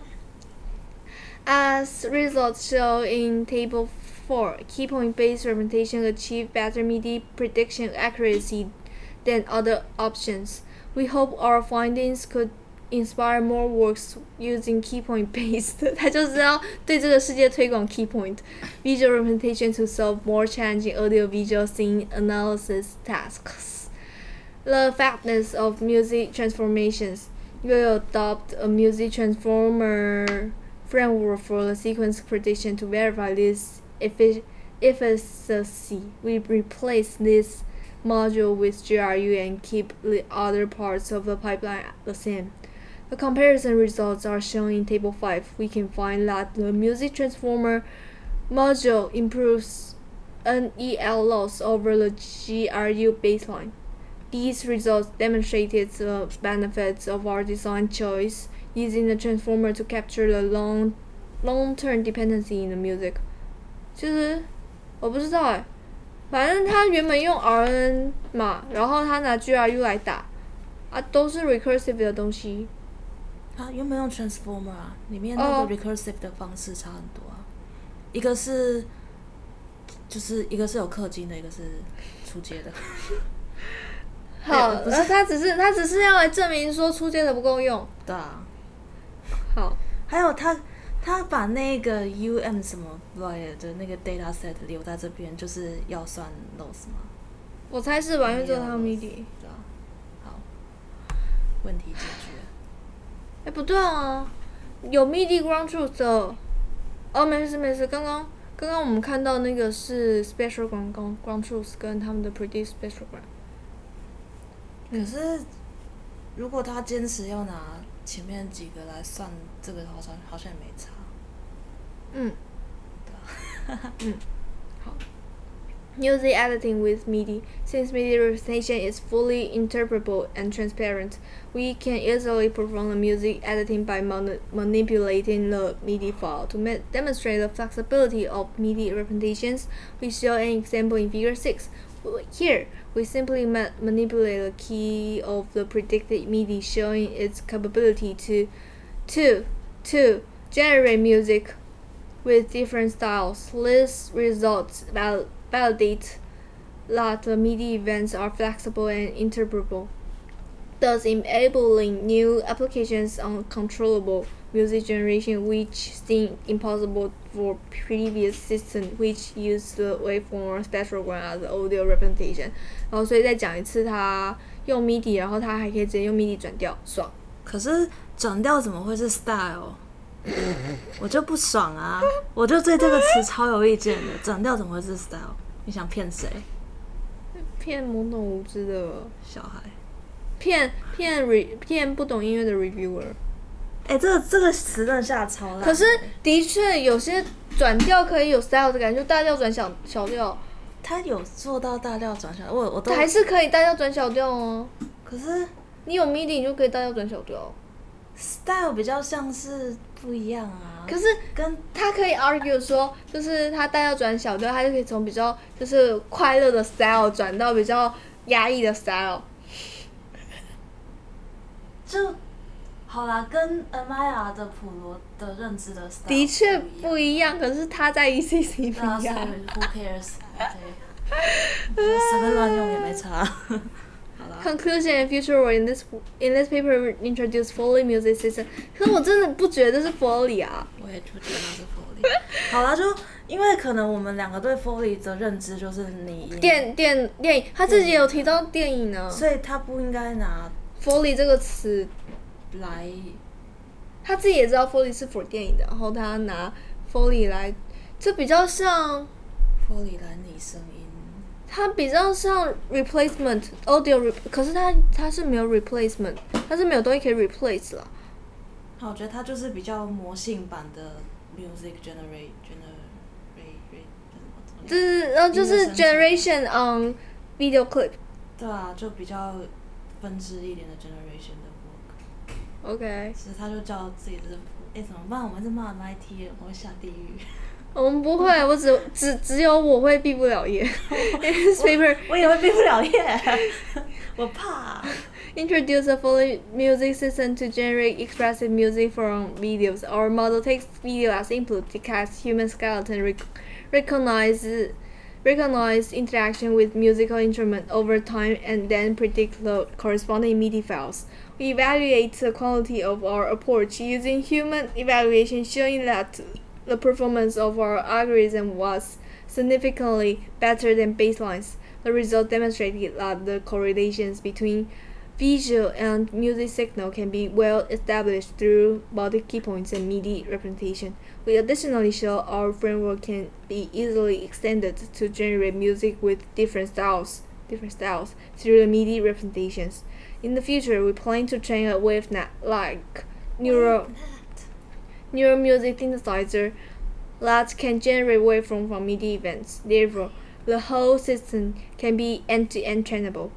As results show in Table 4, key point based representation achieve better MIDI prediction accuracy than other options. We hope our findings could inspire more works using key point based [LAUGHS] 它就是要对这个世界推广 key point [LAUGHS] visual representation to solve more challenging audio visual scene analysis tasks. The effectiveness of music transformations will adopt a music transformer framework for the sequence prediction to verify this effi- efficacy. We replace this module with GRU and keep the other parts of the pipeline the same. The comparison results are shown in Table 5. We can find that the music transformer module improves NEL loss over the GRU baseline. These results demonstrated the benefits of our design choice using the transformer to capture the long long-term dependency in the music. 其实我不知道哎，反正他原本用 RN 嘛，然后他拿 GRU 来打，啊，都是 recursive 的东西。啊，原本用 transformer 啊，里面那哦个 recursive 的方式差很多啊。一个是，就是一个是有氪金的，一个是出街的。好，不是、他只是他只是要来证明说出街的不够用。对啊。好，还有他他把那个 U M 什么 l a 的那个 data set 留在这边，就是要算 loss 吗？我猜是吧，因为这套 MIDI。对吧。好，问题解决。哎、不对啊，有 MIDI ground truth。哦，没事没事，刚刚。刚刚我们看到那个是 special ground ground truth 跟他们的 p r e d i c e special ground，可是，如果他坚持要拿前面几个来算这个，好像好像也没差。嗯，嗯，好。Music [LAUGHS] editing with MIDI. Since MIDI representation is fully interpretable and transparent, we can easily perform the music editing by mani- manipulating the MIDI file. To ma- demonstrate the flexibility of MIDI representations, we show an example in Figure 6. here, we simply ma- manipulate the key of the predicted MIDI, showing its capability to, to, to generate music with different styles. These results val- validate that the MIDI events are flexible and interpretable, thus enabling new applications on controllable music generation which seemed impossible for previous systems which use the waveform spectrogram as audio representation. 然后所以再讲一次，它用 MIDI，然后它还可以直接用 MIDI 转调，爽。可是转调怎么会是 style？我就不爽啊！我就对这个词超有意见的。转调怎么会是 style？你想骗谁？骗懵懂无知的，小孩？骗骗 re 骗不懂音乐的 reviewer。哎、这个这个词真的下超烂。可是的确有些转调可以有 style 的感觉，就大调转小小调，他有做到大调转小，我我都还是可以大调转小调哦。可是你有 MIDI 你就可以大调转小调，style 比较像是不一样啊。可是跟他可以 argue 说，就是他大调转小调，他就可以从比较就是快乐的 style 转到比较压抑的 style。就好啦，跟 Amaya 的普罗的认知的的确不一样可是他在 ECC 对啊，所以不一样。who cares？OK，随便乱用也没差。好啦，Conclusion and future work in this in this paper introduce Foley music system。可是我真的不觉得是 Foley 啊。我也不觉得是 Foley。好啦，就因为可能我们两个对 Foley 的认知就是你电电电影，他自己有提到电影呢。所以他不应该拿 Foley 这个词，来他自己也知道 Foley 是 for 电影的，然后他拿 Foley 来，这比较像，Foley 来拟声音。它比较像 replacement audio，re- 可是它它是没有 replacement，它是没有东西可以 replace 了。好我觉得它就是比较魔性版的 music generate generate 就是呃就是 generation on video clip。对啊，就比较分支一点的 generation。OK，其实他就叫自己是，哎、怎么办？我们是骂 MIT，我会下地狱。我们不会，我只只只有我会毕不了业。In this paper 我也会毕不了业，我怕。 introduce [LAUGHS] [LAUGHS] a [LAUGHS] Foley music system to generate expressive music from videos. Our model takes video as input, detects human skeleton, rec- recognizes recognize interaction with musical instrument over time, and then predict the corresponding MIDI files. We evaluate the quality of our approach using human evaluation, showing that the performance of our algorithm was significantly better than baselines. The result demonstrated that the correlations between visual and music signal can be well established through body key points and MIDI representation. We additionally show our framework can be easily extended to generate music with different styles, different styles through the MIDI representations. In the future, we plan to train a WaveNet like neural neural music synthesizer that can generate waveform from MIDI events. Therefore, the whole system can be end-to-end trainable.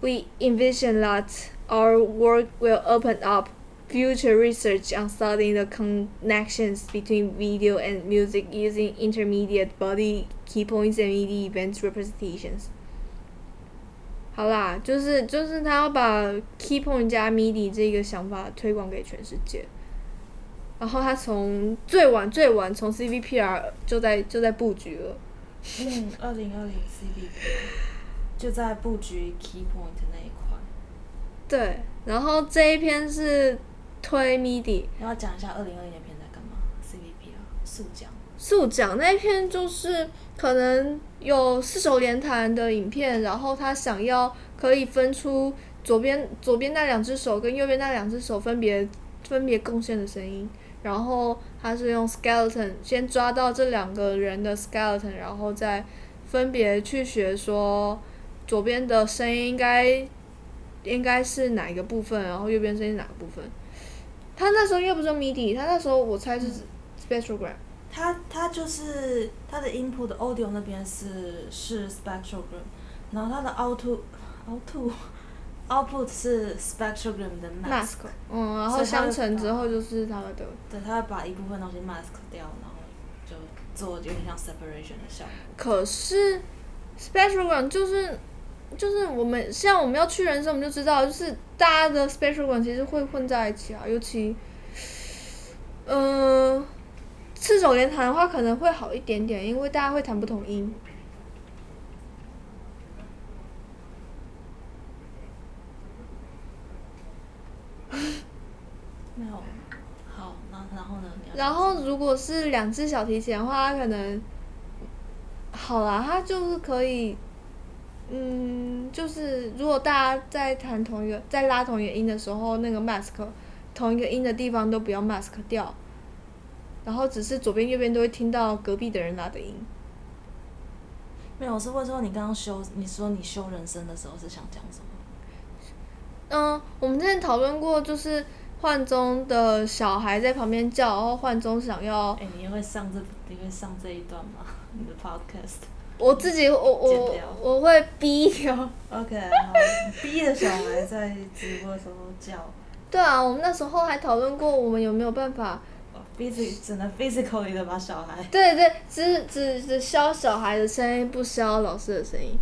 We envision that our work will open up future research on studying the connections between video and music using intermediate body key points and MIDI events representations. 好啦，就是就是他要把 key point 加 MIDI 这个想法推广给全世界。然后他从最晚最晚从 CVPR 就在就在布局了。嗯，二零二零 CVPR 就在布局 key point 那一块。对，然后这一篇是推 MIDI，你要讲一下二零二零年片在干嘛？CVPR，速讲。速讲那一篇就是可能有四手联弹的影片，然后他想要可以分出左边左边那两只手跟右边那两只手分别分别贡献的声音，然后他是用 skeleton 先抓到这两个人的 skeleton，然后再分别去学说左边的声音应该应该是哪一个部分，然后右边声音是哪个部分。他那时候又不是用 MIDI，他那时候我猜是 spectrogram。它它就是它的 input audio 那边是是 spectrogram，然后它的 output output output 是 spectrogram 的 mask，mask，嗯，然后相乘之后就是它的，对，它会把一部分东西 mask 掉，然后就做有点像 separation 的效果。可是 spectrogram 就是就是我们像我们要去人生，我们就知道，就是大家的 spectrogram 其实会混在一起啊，尤其，嗯、赤手连弹的话可能会好一点点，因为大家会弹不同音。[LAUGHS] 没有，好，那然后呢？然后如果是两只小提琴的话，它可能好啦，它就是可以，嗯，就是如果大家在弹同一个在拉同一个音的时候，那个 mask 同一个音的地方都不要 mask 掉，然后只是左边右边都会听到隔壁的人拉的音。没有，我是问说你刚刚修，你说你修人声的时候是想讲什么？嗯，我们之前讨论过，就是幻中的小孩在旁边叫，然后幻中想要哎、你会上这你会上这一段吗？你的 podcast？我自己我我我会逼掉。OK，好，逼着小孩在直播的时候叫 [LAUGHS] 对啊，我们那时候还讨论过，我们有没有办法？，physic 只能 physically 的把小孩。对对，只只只消小孩的声音，不消老师的声音。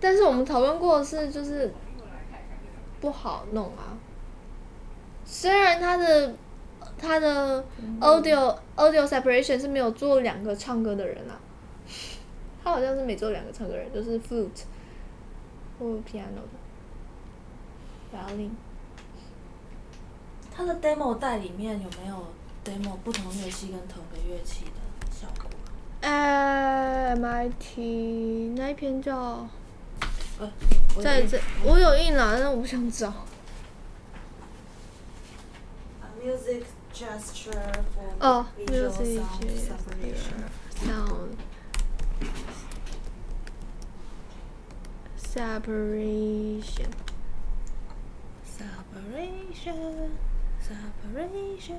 但是我们讨论过的是，就是不好弄啊。虽然他的他的 audio audio separation 是没有做两个唱歌的人啊，他好像是没做两个唱歌人，就是 flute 或 piano 的 violin。他的 demo 带里面有没有 demo 不同乐器跟同个乐器的效果？呃，MIT 那一篇叫呃，在这，我有印了，但我不想找。A music gesture for 哦 visual，music sound separation。sound separation。Separation,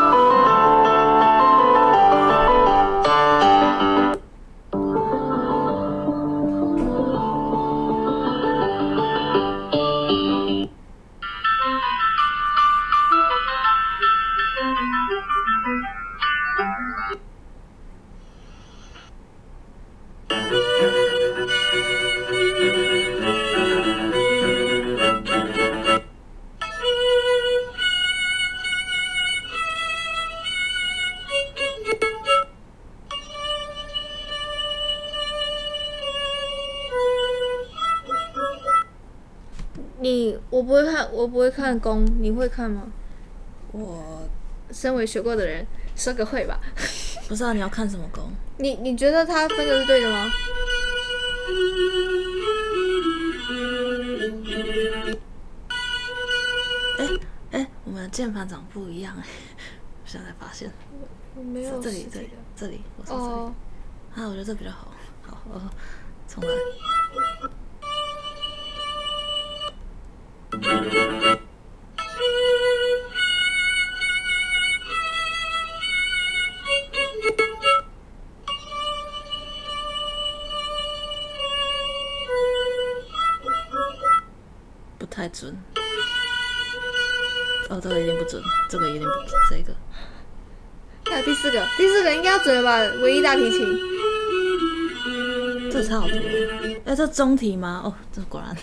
我不会看，我不会看弓，你会看吗？我身为学过的人，说个会吧。[LAUGHS] 不知道你要看什么弓。你你觉得他分的是对的吗？哎哎，我们的键盘长不一样哎，[LAUGHS] 我现在发现。我没有这里这里这里，我说这里。哦，啊，我觉得这比较好。好，我，重来。不太准。哦，这个一定不准，这个一定不准，这个。还有第四个，第四个应该要准了吧？唯一大提琴。这差好多。哎、这中提吗？哦，这果然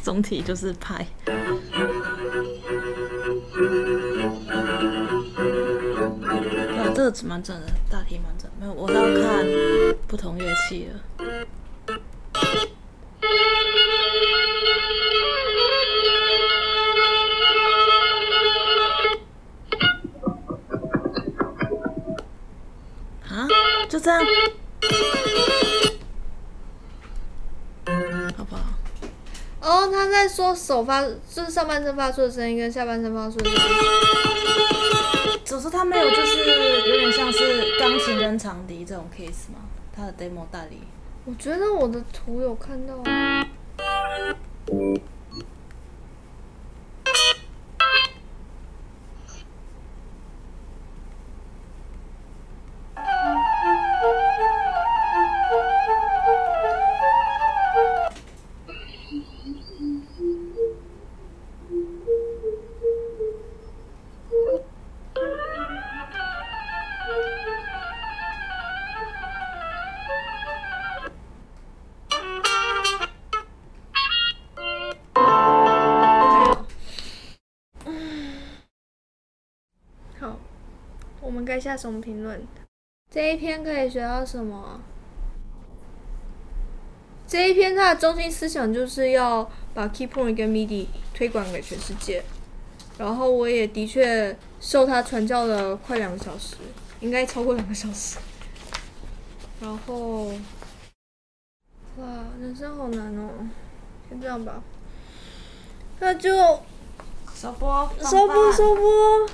[LAUGHS] 总体就是拍。啊，这个蛮准的，大体蛮准。没有，我是要看不同乐器的。啊，就这样。手发，就是上半身发出的声音跟下半身发出的声音。只是他没有，就是有点像是钢琴跟长笛这种 case 嘛，他的 demo 大理。我觉得我的图有看到啊。该下什么评论？这一篇可以学到什么啊？这一篇它的中心思想就是要把 Key Point 跟 MIDI 推广给全世界。然后我也的确受他传教了快两个小时，应该超过两个小时。然后，哇，人生好难哦。先这样吧，那就收播，收播收播。